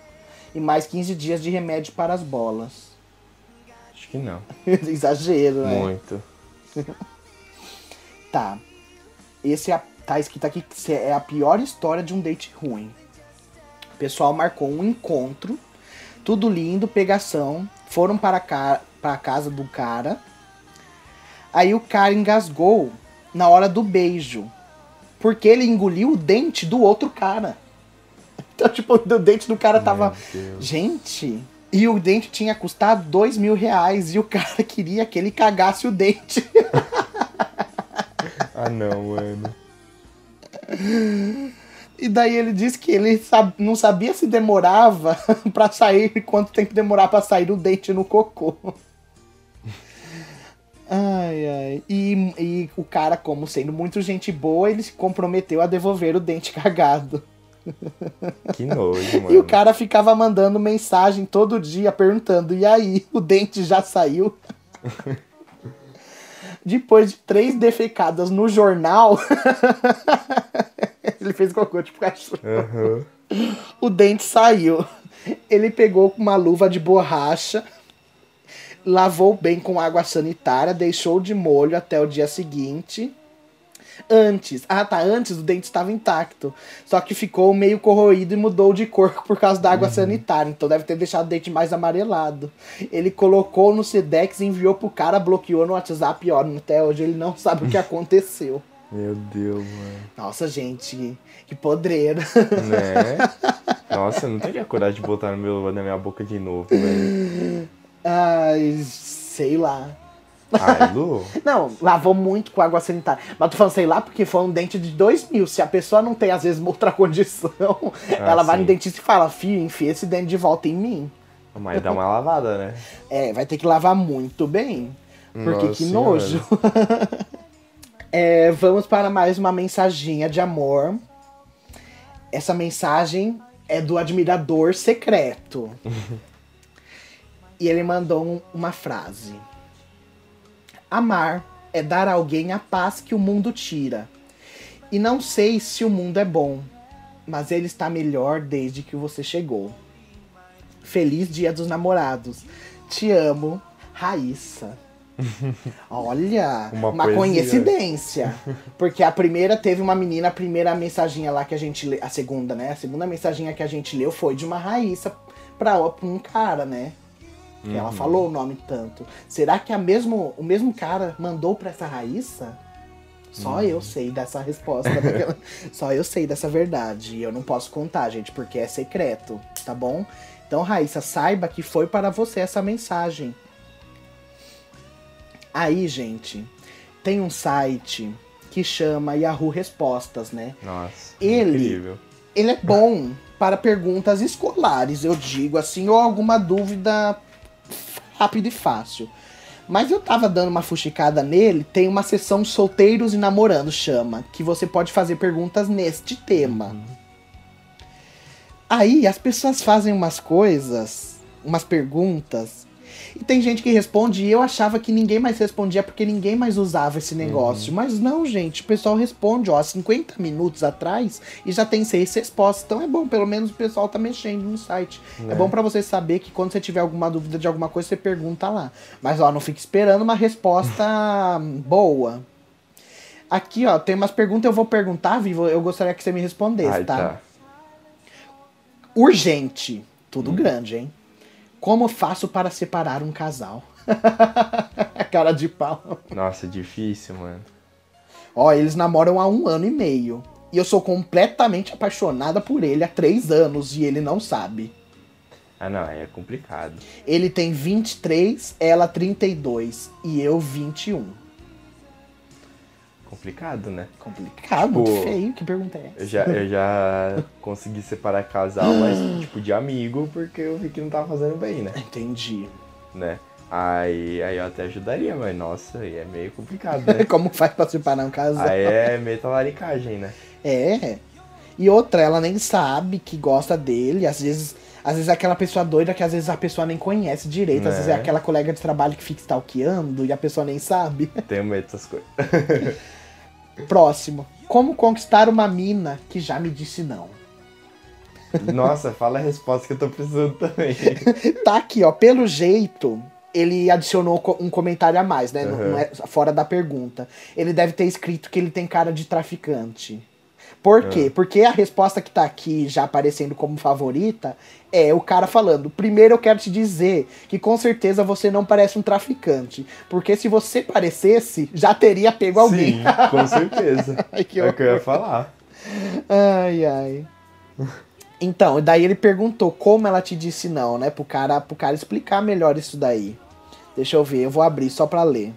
E mais 15 dias de remédio para as bolas. Acho que não. Exagero, né? Muito. Tá. Esse é a- tá escrito aqui que é a pior história de um date ruim. O pessoal marcou um encontro, tudo lindo, pegação. Foram para ca a casa do cara. Aí o cara engasgou na hora do beijo. Porque ele engoliu o dente do outro cara. Então, tipo, o dente do cara tava. Gente. E o dente tinha custado dois mil reais. E o cara queria que ele cagasse o dente. Ah não, mano. E daí ele disse que ele não sabia se demorava pra sair, quanto tempo demorar pra sair o dente no cocô. Ai, ai. E, e o cara, como sendo muito gente boa, ele se comprometeu a devolver o dente cagado. Que nojo, mano. E o cara ficava mandando mensagem todo dia perguntando: e aí, o dente já saiu? Depois de três defecadas no jornal, ele fez cocô tipo cachorro. Aham. O dente saiu. Ele pegou uma luva de borracha, lavou bem com água sanitária, deixou de molho até o dia seguinte. Antes, ah tá, antes o dente estava intacto. Só que ficou meio corroído e mudou de cor por causa da água sanitária. Então deve ter deixado o dente mais amarelado. Ele colocou no Sedex, enviou pro cara, bloqueou no WhatsApp e ó, até hoje ele não sabe o que aconteceu. Meu Deus, mano. Nossa, gente, que podreira. Né? Nossa, eu não teria coragem de botar no meu, na minha boca de novo, velho. Ai, sei lá. Ai, Lu. Não, lavou muito com água sanitária. Mas tô falando, sei lá, porque foi um dente de dois mil. Se a pessoa não tem, às vezes, uma outra condição, ela vai sim. no dentista e fala, filho, enfia esse dente de volta em mim. Mas dá uma lavada, né? É, vai ter que lavar muito bem. Porque Nossa que nojo. É, vamos para mais uma mensaginha de amor. Essa mensagem é do admirador secreto. e ele mandou um- uma frase: Amar é dar a alguém a paz que o mundo tira. E não sei se o mundo é bom, mas ele está melhor desde que você chegou. Feliz Dia dos Namorados. Te amo, Raíssa. Olha, Uma uma, coincidência. Porque a primeira teve uma menina, a primeira mensaginha lá que a gente leu, a segunda, né? A segunda mensaginha que a gente leu foi de uma Raíssa pra, pra um cara, né? Que ela falou o nome tanto. Será que a mesmo, o mesmo cara mandou pra essa Raíssa? Só eu sei dessa resposta. ela- Só eu sei dessa verdade. E eu não posso contar, gente, porque é secreto, tá bom? Então, Raíssa, saiba que foi para você essa mensagem. Aí, gente, tem um site que chama Yahoo Respostas, né? Nossa. Ele- Incrível. Ele é bom para perguntas escolares, eu digo assim, ou alguma dúvida rápida e fácil. Mas eu tava dando uma fuxicada nele, tem uma seção solteiros e namorando, chama, que você pode fazer perguntas neste tema. Aí as pessoas fazem umas coisas, umas perguntas, e tem gente que responde, e eu achava que ninguém mais respondia porque ninguém mais usava esse negócio. Mas não, gente, o pessoal responde, ó, 50 minutos atrás e já tem seis respostas. Então é bom, pelo menos o pessoal tá mexendo no site. É, Né? bom pra você saber que quando você tiver alguma dúvida de alguma coisa, você pergunta lá. Mas ó, não fique esperando uma resposta boa. Aqui, ó, tem umas perguntas, eu vou perguntar, Vivo, eu gostaria que você me respondesse, Ai, tá? tá. Urgente. Tudo grande, hein? Como faço para separar um casal? Cara de pau. Nossa, difícil, mano. Ó, eles namoram há um ano e meio. E eu sou completamente apaixonada por ele há três anos e ele não sabe. Ah, não, é complicado. Ele tem 23, ela 32 e eu 21. Complicado, né? Complicado, Tipo, muito feio. Que pergunta é Eu essa? já, eu já consegui separar casal, mas tipo de amigo, porque eu vi que não tava fazendo bem, né? Entendi. né? Aí, aí eu até ajudaria, mas nossa, aí é meio complicado, né? Como faz pra separar um casal? aí é meio talaricagem, né? É. E outra, ela nem sabe que gosta dele. Às vezes, às vezes é aquela pessoa doida que às vezes a pessoa nem conhece direito. Às vezes é Né? aquela colega de trabalho que fica stalkeando e a pessoa nem sabe. Tenho medo dessas coisas. Próximo. Como conquistar uma mina que já me disse não? Nossa, fala a resposta que eu tô precisando também. Tá aqui, ó. Pelo jeito, ele adicionou um comentário a mais, né? Não- Uhum. não é fora da pergunta. Ele deve ter escrito que ele tem cara de traficante. Por quê? Porque a resposta que tá aqui, já aparecendo como favorita, é o cara falando: primeiro eu quero te dizer que com certeza você não parece um traficante. Porque se você parecesse, já teria pego alguém. Sim, com certeza. Que é o que eu ia falar. Ai, ai. Então, daí ele perguntou como ela te disse não, né? Pro cara, pro cara explicar melhor isso daí. Deixa eu ver, eu vou abrir só pra ler.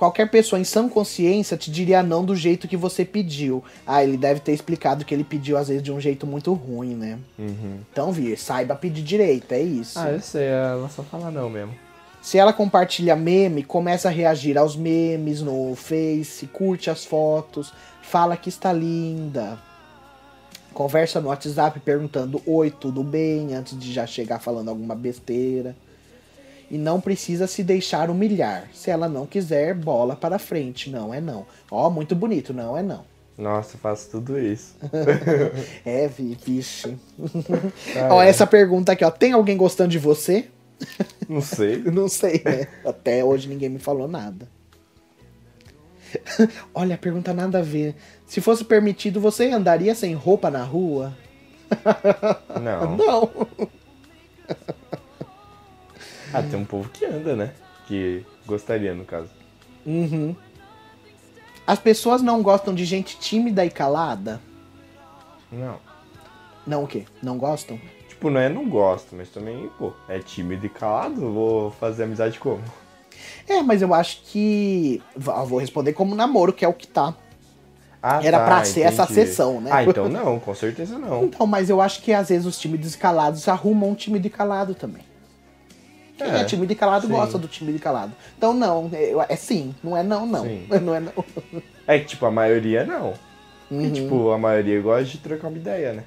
Qualquer pessoa em sã consciência te diria não do jeito que você pediu. Ah, ele deve ter explicado que ele pediu às vezes de um jeito muito ruim, né? Uhum. Então, Vir, saiba pedir direito, é isso. Ah, eu sei, ela só fala não mesmo. Se ela compartilha meme, começa a reagir aos memes no Face, curte as fotos, fala que está linda. Conversa no WhatsApp perguntando oi, tudo bem, antes de já chegar falando alguma besteira. E não precisa se deixar humilhar. Se ela não quiser, bola para frente. Não é não. Ó, muito bonito, não é não. Nossa, faço tudo isso. É, vi, vixe. Ah, ó, é. essa pergunta aqui, ó. Tem alguém gostando de você? Não sei. Não sei, né? Até hoje ninguém me falou nada. Olha, a pergunta nada a ver. Se fosse permitido, você andaria sem roupa na rua? Não. Não. Ah, tem um povo que anda, né? Que gostaria, no caso. Uhum. As pessoas não gostam de gente tímida e calada? Não. Não o quê? Não gostam? Tipo, não é não gosto, mas também, pô, é tímido e calado, vou fazer amizade como? É, mas eu acho que. Vou responder como namoro, que é o que tá. Ah, Era tá, pra ser essa sessão, né? Ah, então não, com certeza não. Então, mas eu acho que às vezes os tímidos e calados arrumam um tímido e calado também. Quem é, É, tímido e calado sim. gosta do tímido e calado. Então não, é, é sim, não é não, não. Sim. Não é não. É que, tipo, a maioria não. Uhum. E, tipo, a maioria gosta de trocar uma ideia, né?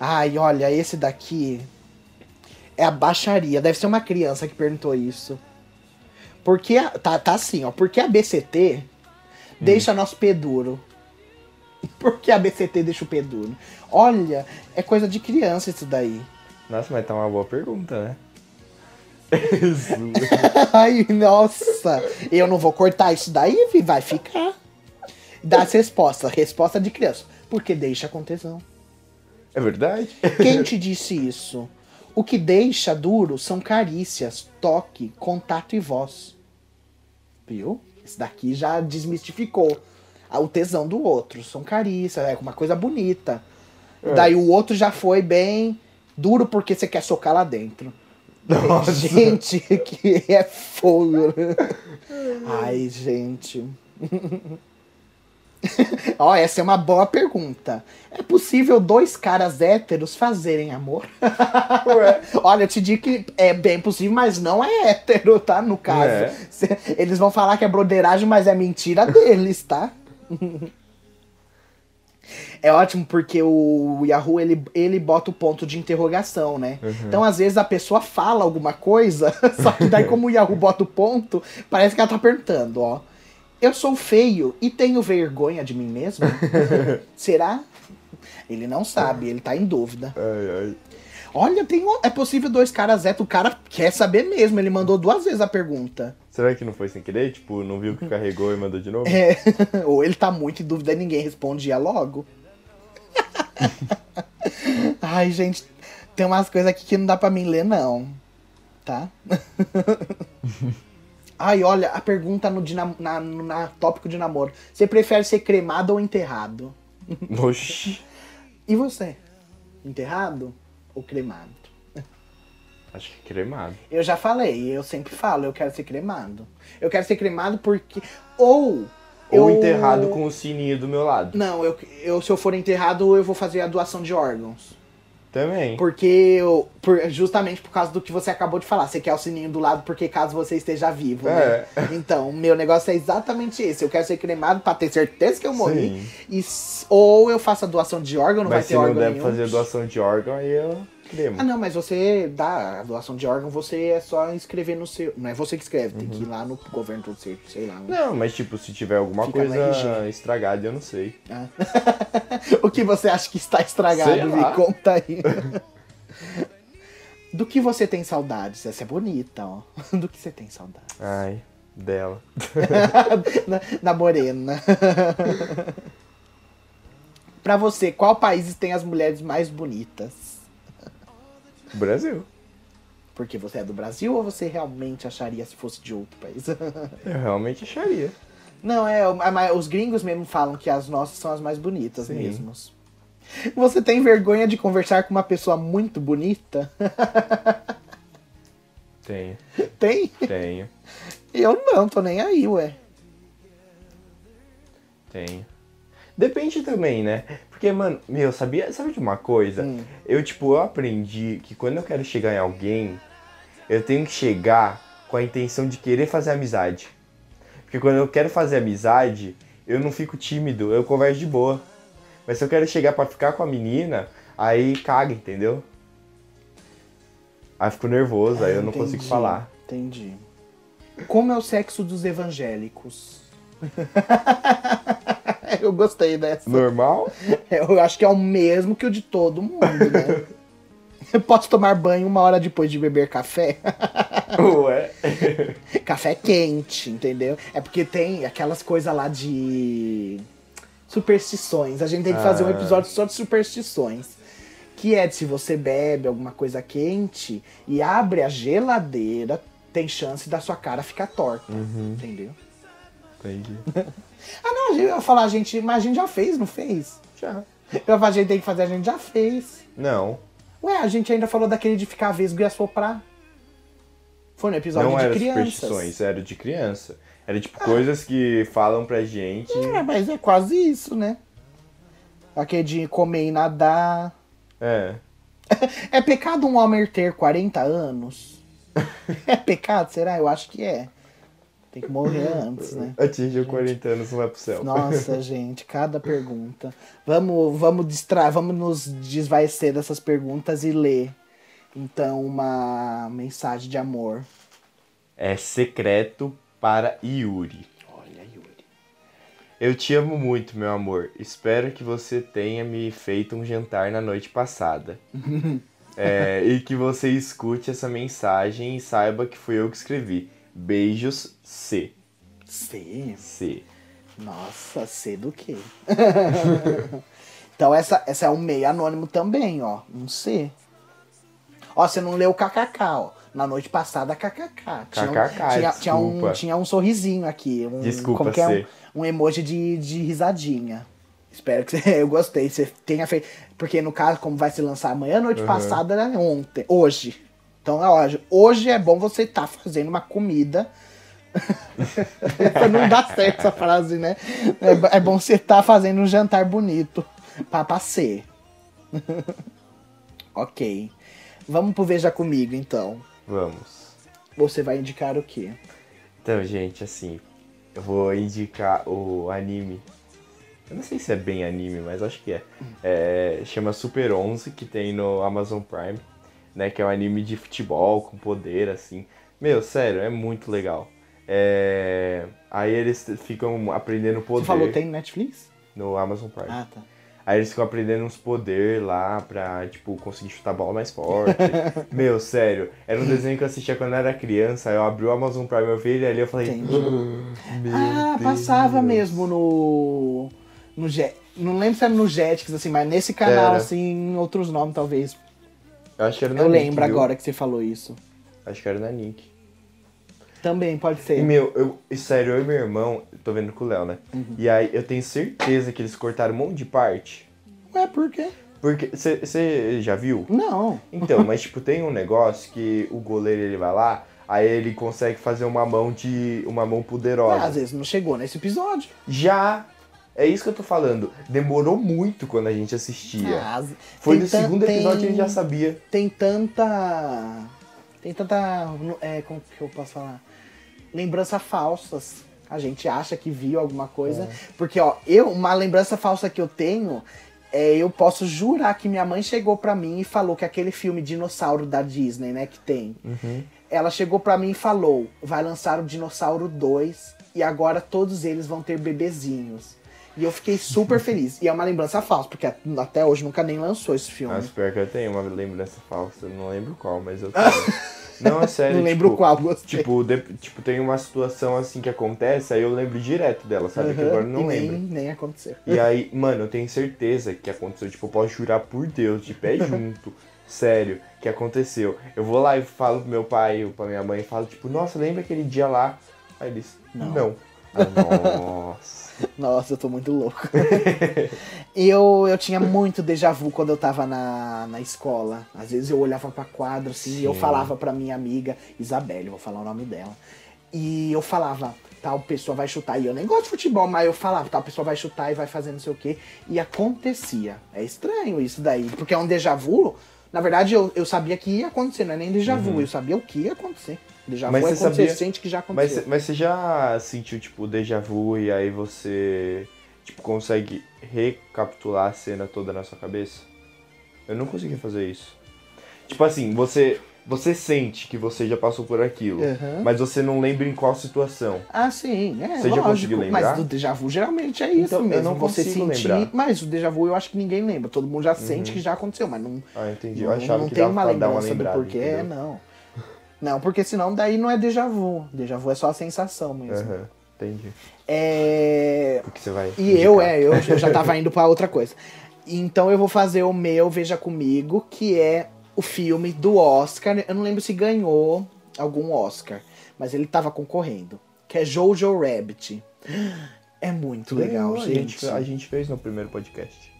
Ai, olha, esse daqui é a baixaria. Deve ser uma criança que perguntou isso. Porque a- tá, tá assim, ó. Porque a BCT deixa nosso pé duro. Por que a BCT deixa o pé duro? Olha, é coisa de criança isso daí. Nossa, mas tá uma boa pergunta, né? Ai, nossa. Eu não vou cortar isso daí, vai ficar. Dá as respostas. Resposta de criança. Porque deixa com tesão. é verdade? Quem te disse isso? O que deixa duro são carícias, toque, contato e voz. Viu? Esse daqui já desmistificou a- o tesão do outro. São carícias, é uma coisa bonita. É. Daí o outro já foi bem duro porque você quer socar lá dentro. Nossa. Gente, que é fogo. Ai, gente. Ó, essa é uma boa pergunta. É possível dois caras héteros fazerem amor? Ué. Olha, eu te digo que é bem possível, mas não é hétero, tá? No caso. É. Eles vão falar que é broderagem, mas é mentira deles, tá? É ótimo porque o Yahoo ele, ele bota o ponto de interrogação, né? Então, às vezes, a pessoa fala alguma coisa, só que daí, como o Yahoo bota o ponto, parece que ela tá perguntando, ó. Eu sou feio e tenho vergonha de mim mesmo? Será? Ele não sabe, ele tá em dúvida. Ai, ai. Olha, tem um- é possível dois caras héteros. O cara quer saber mesmo, ele mandou duas vezes a pergunta. Será que não foi sem querer? Tipo, não viu que carregou e mandou de novo? É, ou ele tá muito em dúvida e ninguém respondia logo. Ai, gente, tem umas coisas aqui que não dá pra mim ler, não. Tá? Ai, olha, a pergunta no, na, no na tópico de namoro. Você prefere ser cremado ou enterrado? Oxi. E você? Enterrado ou cremado? Acho que cremado. Eu já falei, eu sempre falo, eu quero ser cremado. Eu quero ser cremado porque. Ou. Ou eu- enterrado com o sininho do meu lado. Não, eu, eu, se eu for enterrado, eu vou fazer a doação de órgãos. Também. Porque eu, por- justamente por causa do que você acabou de falar, você quer o sininho do lado porque caso você esteja vivo, né? É. Então, meu negócio é exatamente esse. Eu quero ser cremado pra ter certeza que eu morri. E, ou eu faço a doação de órgão, não Mas vai se ter não órgão der nenhum. pra fazer doação de órgão, aí eu Ah, não, mas você dá a doação de órgão, você é só inscrever no seu. Não é você que escreve, tem que ir lá no governo do sei lá. Não, mas tipo, se tiver alguma coisa estragada, eu não sei. Ah. o que você acha que está estragado? Sei Me lá. conta aí. Do que você tem saudades? Essa é bonita, ó. Do que você tem saudades? Ai, dela. na, na morena. pra você, qual país tem as mulheres mais bonitas? Brasil. Porque você é do Brasil ou você realmente acharia se fosse de outro país? Eu realmente acharia. Não, é, mas os gringos mesmo falam que as nossas são as mais bonitas Sim. mesmos. Você tem vergonha de conversar com uma pessoa muito bonita? Tenho, tem? tenho, Eu não, tô nem aí, ué. tenho. Depende também, né? Porque, mano, meu, sabia, sabe de uma coisa? Hum. Eu, tipo, eu aprendi que quando eu quero chegar em alguém, eu tenho que chegar com a intenção de querer fazer amizade. Porque quando eu quero fazer amizade, eu não fico tímido, eu converso de boa. Mas se eu quero chegar pra ficar com a menina, aí caga, entendeu? Aí eu fico nervoso, aí eu não consigo falar. Entendi. Como é o sexo dos evangélicos? Eu gostei dessa. Normal? Eu acho que é o mesmo que o de todo mundo, né? Pode tomar banho uma hora depois de beber café? Ué. café quente, entendeu? É porque tem aquelas coisas lá de superstições. A gente tem que fazer um Ah. episódio só de superstições. Que é de se você bebe alguma coisa quente e abre a geladeira, tem chance da sua cara ficar torta. Entendeu? Entendi. Ah, não, eu ia falar, a gente, mas a gente já fez, não fez? Já. Eu ia falar, a gente tem que fazer, a gente já fez. Não. Ué, a gente ainda falou daquele de ficar vesgo e assoprar. Foi no episódio não de era crianças. superstições, era de criança. Era tipo coisas que falam pra gente. É, mas é quase isso, né? Aquele de comer e nadar. É. É pecado um homem ter 40 anos? É pecado, será? Eu acho que é. Tem que morrer antes, né? Atingiu 40 anos, não vai pro céu. Nossa, gente, cada pergunta. Vamos, vamos distrair, vamos nos desvaecer dessas perguntas e ler. Então, uma mensagem de amor. É secreto para Yuri. Olha, Yuri. Eu te amo muito, meu amor. Espero que você tenha me feito um jantar na noite passada. É, e que você escute essa mensagem e saiba que fui eu que escrevi. Beijos, C. C. C. Nossa, C do quê? então, essa, essa é um meio anônimo também, ó. Um C. Ó, você não leu o KKK, ó. Na noite passada, KKK. Tinha um, KKK, tinha, tinha, um, tinha um sorrisinho aqui. Um, Desculpa, como que é? C. Um, um emoji de, de risadinha. Espero que você... Eu gostei. Você tenha feito... Porque, no caso, como vai se lançar amanhã, noite passada era ontem. Hoje. Então, ó, hoje é bom você estar fazendo uma comida... não dá certo essa frase, né? É, é bom você estar fazendo um jantar bonito. Pra, pra ser. ok. Vamos pro Veja Comigo, então. Vamos. Você vai indicar o quê? Então, gente, assim, eu vou indicar o anime. Eu não sei se é bem anime, mas acho que é. é chama Super 11, que tem no Amazon Prime, né? Que é um anime de futebol com poder, assim. Meu, sério, é muito legal. É, Aí eles ficam aprendendo poder Você falou tem no Netflix? no Amazon Prime. Ah, tá. Aí eles ficam aprendendo uns poder lá pra, tipo, conseguir chutar a bola mais forte. Meu, sério, era um desenho que eu assistia quando eu era criança, aí eu abri o Amazon Prime, eu vi ele ali, eu falei... Ah, Deus. passava mesmo no. No Jet. Não lembro se era no Jetix, assim, mas nesse canal, Era. assim, outros nomes, talvez. Eu acho que era na Eu Nick, lembro viu? agora que você falou isso. Acho que era na Nick. Também pode E, ser. meu, eu, e sério, eu e meu irmão, tô vendo com o Léo, né? Uhum. E aí eu tenho certeza que eles cortaram um monte de parte. Ué, por quê? Porque, você já viu? Não. Então, mas tipo, tem um negócio que o goleiro ele vai lá, aí ele consegue fazer uma mão de. uma mão Ah, poderosa. às vezes não chegou nesse episódio. Já É isso que eu tô falando. Demorou muito quando a gente assistia. Ah, Foi no segundo episódio que a gente já sabia. Tem tanta. Tem tanta. É, como que eu posso falar? Lembrança falsas. A gente acha que viu alguma coisa. É. Porque, ó, eu, uma lembrança falsa que eu tenho. É, eu posso jurar que minha mãe chegou pra mim e falou que aquele filme Dinossauro da Disney, né, que tem. Uhum. Ela chegou pra mim e falou: vai lançar o Dinossauro 2 e agora todos eles vão ter bebezinhos. E eu fiquei super feliz. E é uma lembrança falsa, porque até hoje nunca nem lançou esse filme. Mas pior que eu tenho uma lembrança falsa, não lembro qual, mas eu tenho. não, é sério. Não lembro tipo, qual, gostei. Tipo, de- tipo, tem uma situação assim que acontece, aí eu lembro direto dela, sabe? Que Aham, agora eu não nem, lembro. nem aconteceu. E aí, mano, eu tenho certeza que aconteceu. Tipo, eu posso jurar por Deus, de pé junto. Sério, que aconteceu. Eu vou lá e falo pro meu pai ou pra minha mãe e falo, tipo, nossa, lembra aquele dia lá? Aí eles, não. Ah, nossa. Nossa, eu tô muito louco. eu, eu tinha muito déjà vu quando eu tava na, na escola. Às vezes eu olhava pra quadro assim e eu Sim. falava pra minha amiga Isabelle, vou falar o nome dela. E eu falava, tal pessoa vai chutar. E eu nem gosto de futebol, mas eu falava, tal pessoa vai chutar e vai fazer não sei o quê. E acontecia. É estranho isso daí, porque é um déjà vu. Na verdade, eu, eu sabia que ia acontecer, não é nem déjà vu, eu sabia o que ia acontecer. Déjà Uhum. Mas vu é sabia- você sente que já Mas, aconteceu. mas você já sentiu, tipo, déjà vu e aí você, tipo, consegue recapitular a cena toda na sua cabeça? Eu não consegui fazer isso. Tipo assim, você, você sente que você já passou por aquilo, Aham. mas você não lembra em qual situação. Ah, sim, é, Você já lógico. conseguiu lembrar? Mas do déjà vu geralmente é isso Então, eu mesmo. não você consigo sentir. lembrar. Uhum. Mas o déjà vu eu acho que ninguém lembra. Todo mundo já sente que já aconteceu, mas não, Ah, entendi. Eu não, achava não que tem uma dar uma lembrança do lembrada, porquê, entendeu? não. Não, porque senão daí não é déjà vu. Déjà vu é só a sensação mesmo. Aham, entendi. É. Porque você vai. E eu, indicar. é, eu, eu já tava indo pra outra coisa. Então eu vou fazer o meu Veja Comigo, que é o filme do Oscar. Eu não lembro se ganhou algum Oscar, mas ele tava concorrendo. Que é Jojo Rabbit. É muito legal, Ganhou, a gente. A gente fez no primeiro podcast.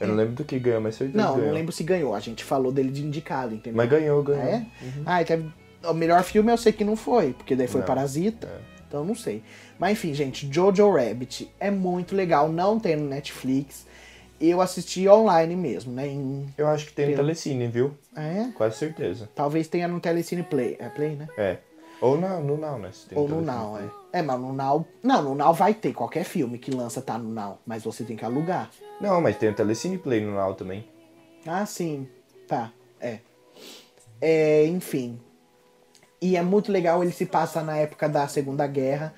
Eu não lembro do que ganhou, mas certeza Não, ganhou. não lembro se ganhou. A gente falou dele de indicado, entendeu? Mas ganhou, ganhou. Ah, é? Ah, então, o melhor filme eu sei que não foi, porque daí foi Não, Parasita. é. Então não sei. Mas enfim, gente, Jojo Rabbit é muito legal, não tem no Netflix. Eu assisti online mesmo, né? Em... Eu acho que tem no Telecine, viu? Ah, é? Quase certeza. Talvez tenha no Telecine Play. É Play, né? É. Ou na, no Now, né? Ou no. Now, é. É, mas no Now. Não, no Now vai ter. Qualquer filme que lança tá no Now. Mas você tem que alugar. Não, mas tem o Telecine Play no Now também. Ah, sim. Tá, é. É, enfim. E é muito legal, ele se passa na época da Segunda Guerra.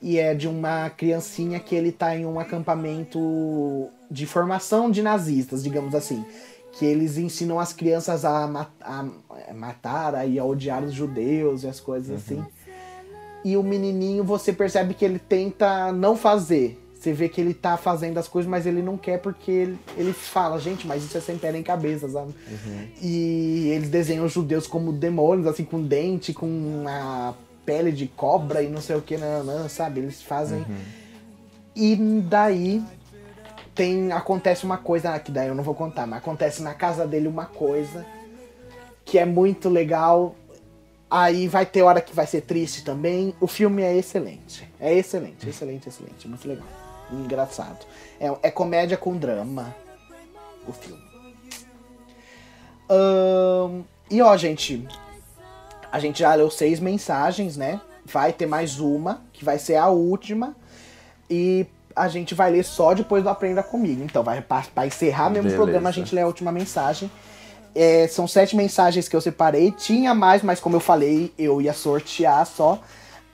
E é de uma criancinha que ele tá em um acampamento de formação de nazistas, digamos assim. Que eles ensinam as crianças a, ma- a matar e a odiar os judeus e as coisas assim. E o menininho, você percebe que ele tenta não fazer. Você vê que ele tá fazendo as coisas, mas ele não quer porque ele, ele fala, gente, mas isso é sem pé nem cabeça, sabe? E eles desenham os judeus como demônios, assim, com dente, com a pele de cobra e não sei o que, não, não, sabe? Eles fazem. E daí tem acontece uma coisa, que daí eu não vou contar, mas acontece na casa dele uma coisa que é muito legal. Aí vai ter hora que vai ser triste também. O filme é excelente. É excelente, excelente, excelente. Muito legal. Engraçado. É, é comédia com drama. O filme. Ahn, e ó, gente. A gente já leu seis mensagens, né? Vai ter mais uma, que vai ser a última. E a gente vai ler só depois do Aprenda Comigo. Então, vai para encerrar mesmo o Beleza. programa, a gente lê a última mensagem. É, são sete mensagens que eu separei. Tinha mais, mas como eu falei, eu ia sortear só.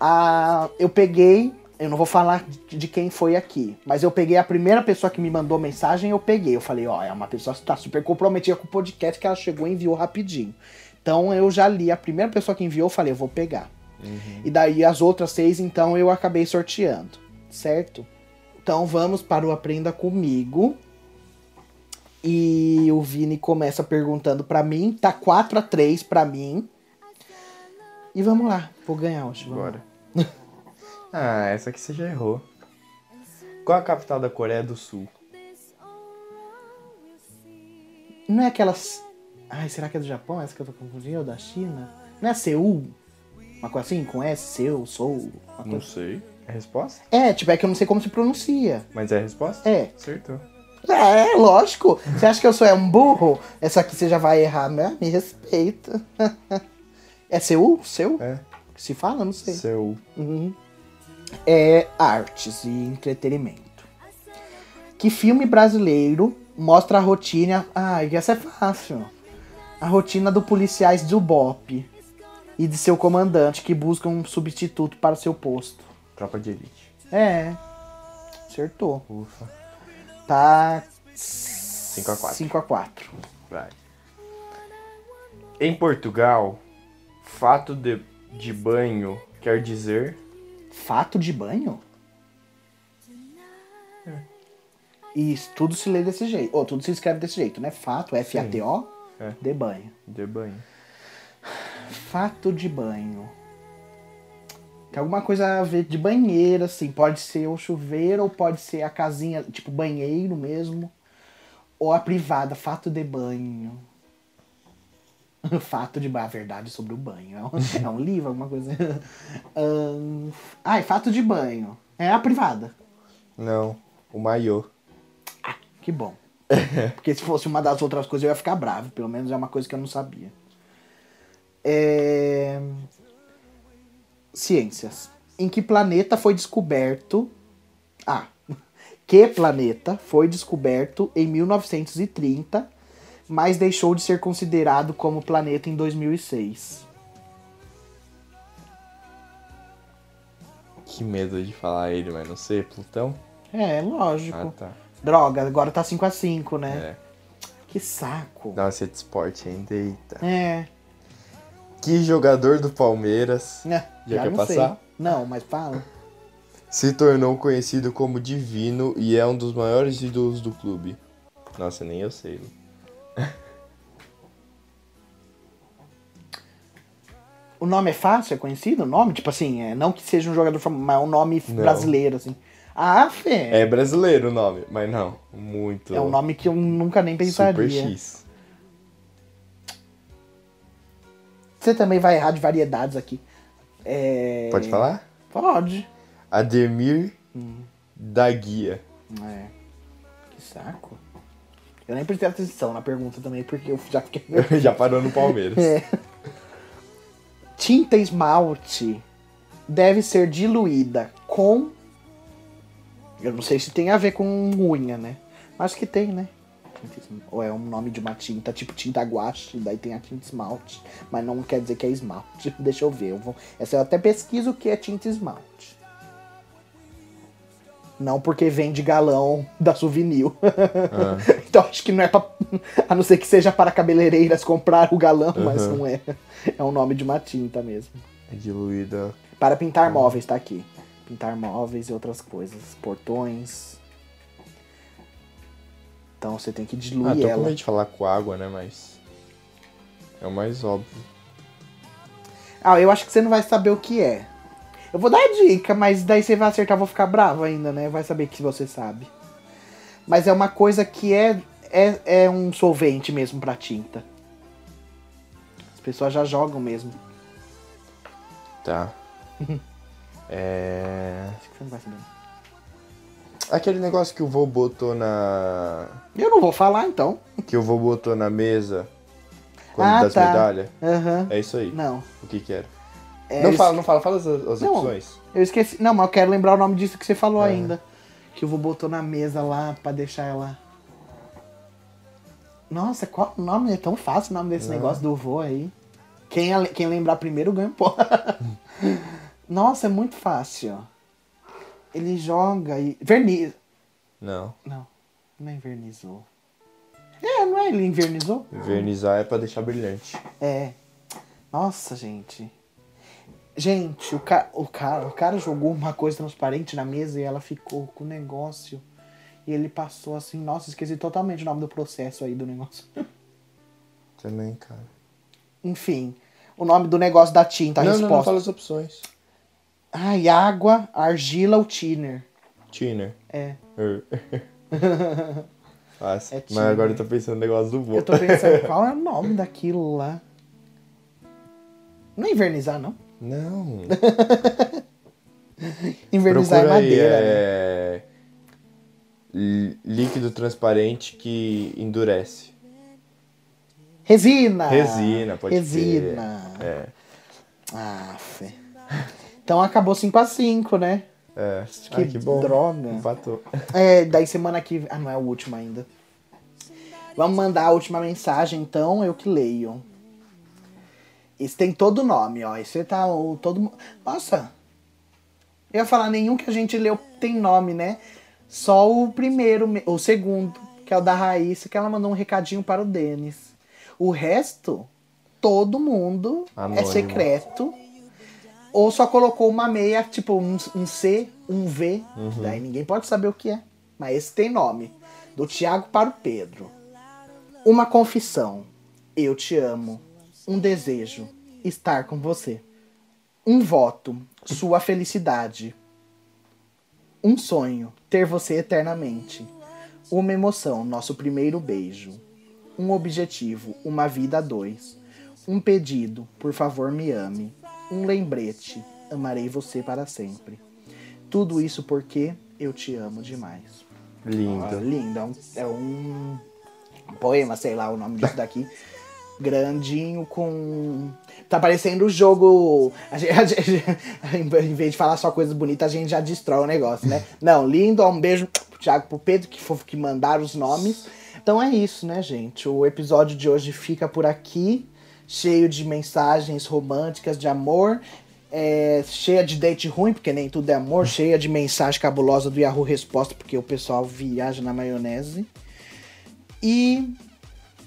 Ah, eu peguei, eu não vou falar de, quem foi aqui, mas eu peguei a primeira pessoa que me mandou mensagem, eu peguei. Eu falei, ó, é uma pessoa que tá super comprometida com o podcast que ela chegou e enviou rapidinho. Então eu já li a primeira pessoa que enviou, eu falei, eu vou pegar. E daí as outras seis, então eu acabei sorteando, certo? Então vamos para o Aprenda Comigo. E o Vini começa perguntando pra mim. Tá 4 a 3 pra mim. E vamos lá. Vou ganhar hoje. Vamos Bora. Ah, essa aqui você já errou. Qual a capital da Coreia do Sul? Não é aquelas. Ai, será que é do Japão? Essa que eu tô confundindo? Ou da China? Não é Seul? Uma coisa assim? Com S? Seul? Sou? Não coisa... sei. É resposta? É, tipo, é que eu não sei como se pronuncia. Mas é a resposta? É. Acertou. É, lógico. Você acha que eu sou é um burro? Essa aqui você já vai errar, né? Me respeita. É seu? Seu? É. Se fala? Não sei. Seu. Uhum. É artes e entretenimento. Que filme brasileiro mostra a rotina. Ah, essa é fácil. A rotina do policiais do BOP e de seu comandante que buscam um substituto para seu posto. Tropa de elite. É. Acertou. Ufa. Tá. 5 a 4. 5 a 4. Vai. Em Portugal, fato de, de banho quer dizer. Fato de banho? Isso, tudo se lê desse jeito. Ou tudo se escreve desse jeito, né? Fato, F-A-T-O, É. de banho. De banho. Fato de banho. Tem alguma coisa a ver de banheiro, assim. Pode ser o chuveiro ou pode ser a casinha, tipo banheiro mesmo. Ou a privada, fato de banho. Fato de banho, a verdade sobre o banho. É um, é um livro, alguma coisa. Ahn, Ai, fato de banho. É a privada. Não, o maiô. Que bom. Porque se fosse uma das outras coisas eu ia ficar bravo. Pelo menos é uma coisa que eu não sabia. É... Ciências. Em que planeta foi descoberto. Ah. Que planeta foi descoberto em 1930, mas deixou de ser considerado como planeta em 2006? Que medo de falar ele, mas não sei, Plutão? É, lógico. Ah, tá. Droga, agora tá 5x5, né? É. Que saco. Dá uma de esporte ainda, eita. É. Que jogador do Palmeiras É, Já quer não sei. passar? Não, mas fala. se tornou conhecido como divino e é um dos maiores ídolos do clube? Nossa, nem eu sei. O nome é fácil, é conhecido? O nome? Tipo assim, é, não que seja um jogador famoso, mas é um nome Não. brasileiro, assim. Ah, Fê. É brasileiro o nome, mas não. Muito. É um nome que eu nunca nem pensaria. Super X. Você também vai errar de variedades aqui. É... Pode falar? Pode. Ademir Hum. da Guia. É. Que saco. Eu nem prestei atenção na pergunta também, porque eu já fiquei. Já parou no Palmeiras. É. Tinta esmalte deve ser diluída com. Eu não sei se tem a ver com unha, né? Acho que tem, né? Ou é um nome de uma tinta, tipo tinta guache, daí tem a tinta esmalte. Mas não quer dizer que é esmalte. Deixa eu ver. Eu vou... Essa eu até pesquiso o que é tinta esmalte. Não porque vem de galão da souvenir. então acho que não é pra. A não ser que seja para cabeleireiras comprar o galão, mas Uhum. não é. É um nome de uma tinta mesmo. É diluída. Para pintar móveis, tá aqui. Pintar móveis e outras coisas. Portões. Então você tem que Ah, diluir com ela. medo de falar com água, né? Mas. É o mais óbvio. Ah, eu acho que você não vai saber o que é. Eu vou dar a dica, mas daí você vai acertar, eu vou ficar bravo ainda, né? Vai saber que você sabe. Mas é uma coisa que é, é, é um solvente mesmo pra tinta. As pessoas já jogam mesmo. Tá. é. Acho que você não vai saber. Aquele negócio que o vô botou na. Eu não vou falar então. Que o vô botou na mesa. Quando Ah, das tá. medalhas. Aham. É isso aí. Não. O que que era? É, não fala, não fala, fala as, as Não. opções. Eu esqueci. Não, mas eu quero lembrar o nome disso que você falou É. ainda. Que o vô botou na mesa lá pra deixar ela. Nossa, qual o nome? É tão fácil o nome desse Não. negócio do vô aí. Quem, a- quem lembrar primeiro ganha pô. Nossa, é muito fácil. Ele joga e. Verniz. Não. Não, não é invernizou. É, não é? Ele invernizou? Vernizar é pra deixar brilhante. É. Nossa, gente. Gente, o, ca... o, cara, o cara jogou uma coisa transparente na mesa e ela ficou com o negócio. E ele passou assim, nossa, esqueci totalmente o nome do processo aí do negócio. Também, cara. Enfim, o nome do negócio da tinta, a não, não, não resposta. fala as opções. Ai, água, argila ou thinner. Tiner. É. Er. Fácil. É Mas tiner. agora eu tô pensando no negócio do vô. Eu tô pensando, qual é o nome daquilo lá? Não é invernizar, não? Não. Invernizar Procura é aí, madeira, né? é... lí- Líquido transparente que endurece. Resina! Resina, pode Resina. crer. É. Ah. Então acabou 5x5, né? É. Que que bom. droga. Empatou. É, daí semana que. Ah, não é o último ainda. Vamos mandar a última mensagem, então, eu que leio. Esse tem todo o nome, ó. Esse tá o todo. Nossa! Eu ia falar, nenhum que a gente leu tem nome, né? Só o primeiro, me- o segundo, que é o da Raíssa, que ela mandou um recadinho para o Denis. O resto, todo mundo é Anônimo. secreto. Ou só colocou uma meia, tipo um, um C, um V. Daí ninguém pode saber o que é. Mas esse tem nome. Do Tiago para o Pedro. Uma confissão. Eu te amo. Um desejo. Estar com você. Um voto. Sua felicidade. Um sonho. Ter você eternamente. Uma emoção. Nosso primeiro beijo. Um objetivo. Uma vida a dois. Um pedido. Por favor, me ame. Um lembrete. Amarei você para sempre. Tudo isso porque eu te amo demais. Ah, Lindo. lindo. É um, é um poema, sei lá o nome disso daqui. Grandinho com. Tá parecendo o jogo. A gente, a gente- em vez de falar só coisas bonitas, a gente já destrói o negócio, né? Não, lindo. Um beijo pro Thiago, pro Pedro, que fofo que mandaram os nomes. Então é isso, né, gente? O episódio de hoje fica por aqui. Cheio de mensagens românticas de amor. é, cheia de date ruim, porque nem tudo é amor. Cheia de mensagem cabulosa do Yahoo Resposta, porque o pessoal viaja na maionese. E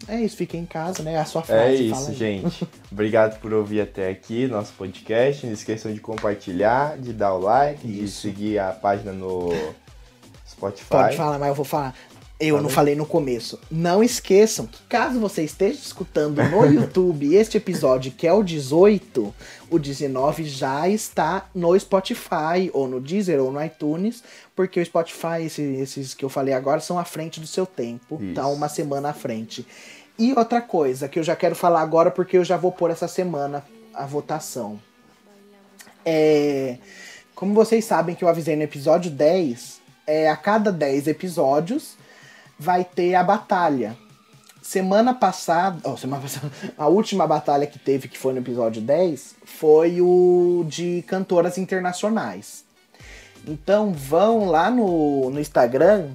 é isso, fica em casa, né? A sua frase. É isso, gente. Obrigado por ouvir até aqui nosso podcast. Não esqueçam de compartilhar, de dar o like, de Isso. seguir a página no Spotify. Pode falar, mas eu vou falar. Eu não falei no começo. Não esqueçam que caso você esteja escutando no YouTube este episódio, que é o 18, o 19 já está no Spotify, ou no Deezer, ou no iTunes, porque o Spotify, esse- esses que eu falei agora, são à frente do seu tempo. Isso. Tá uma semana à frente. E outra coisa que eu já quero falar agora, porque eu já vou pôr essa semana a votação. É, como vocês sabem que eu avisei no episódio 10, é, a cada 10 episódios vai ter a batalha. Semana passada, oh, semana passada, a última batalha que teve, que foi no episódio 10, foi o de cantoras internacionais. Então vão lá no, no Instagram,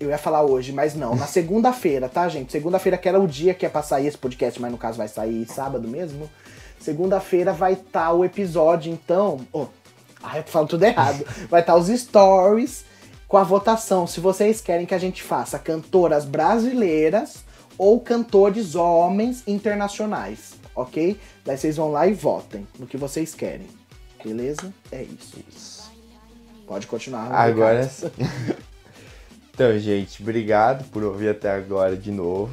eu ia falar hoje, mas não, na segunda-feira, tá, gente? Segunda-feira que era o dia que ia pra sair esse podcast, mas no caso vai sair sábado mesmo. Segunda-feira vai estar o episódio, então. Oh, ai, eu falo tudo errado. Vai estar os stories com a votação. Se vocês querem que a gente faça cantoras brasileiras ou cantores homens internacionais, ok? Daí vocês vão lá e votem no que vocês querem. Beleza? É isso. Pode continuar. Agora sim. Então, gente, obrigado por ouvir até agora de novo.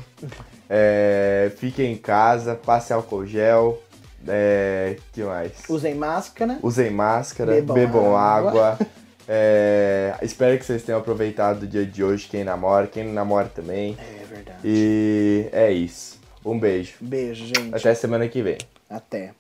É, fiquem em casa, passe álcool gel. É, que mais? Usem máscara. Usem máscara, Bebam bebam, água. água. É, espero que vocês tenham aproveitado o dia de hoje, quem namora, quem não namora também. É verdade. E é isso. Um beijo. Beijo, gente. Até semana que vem. Até.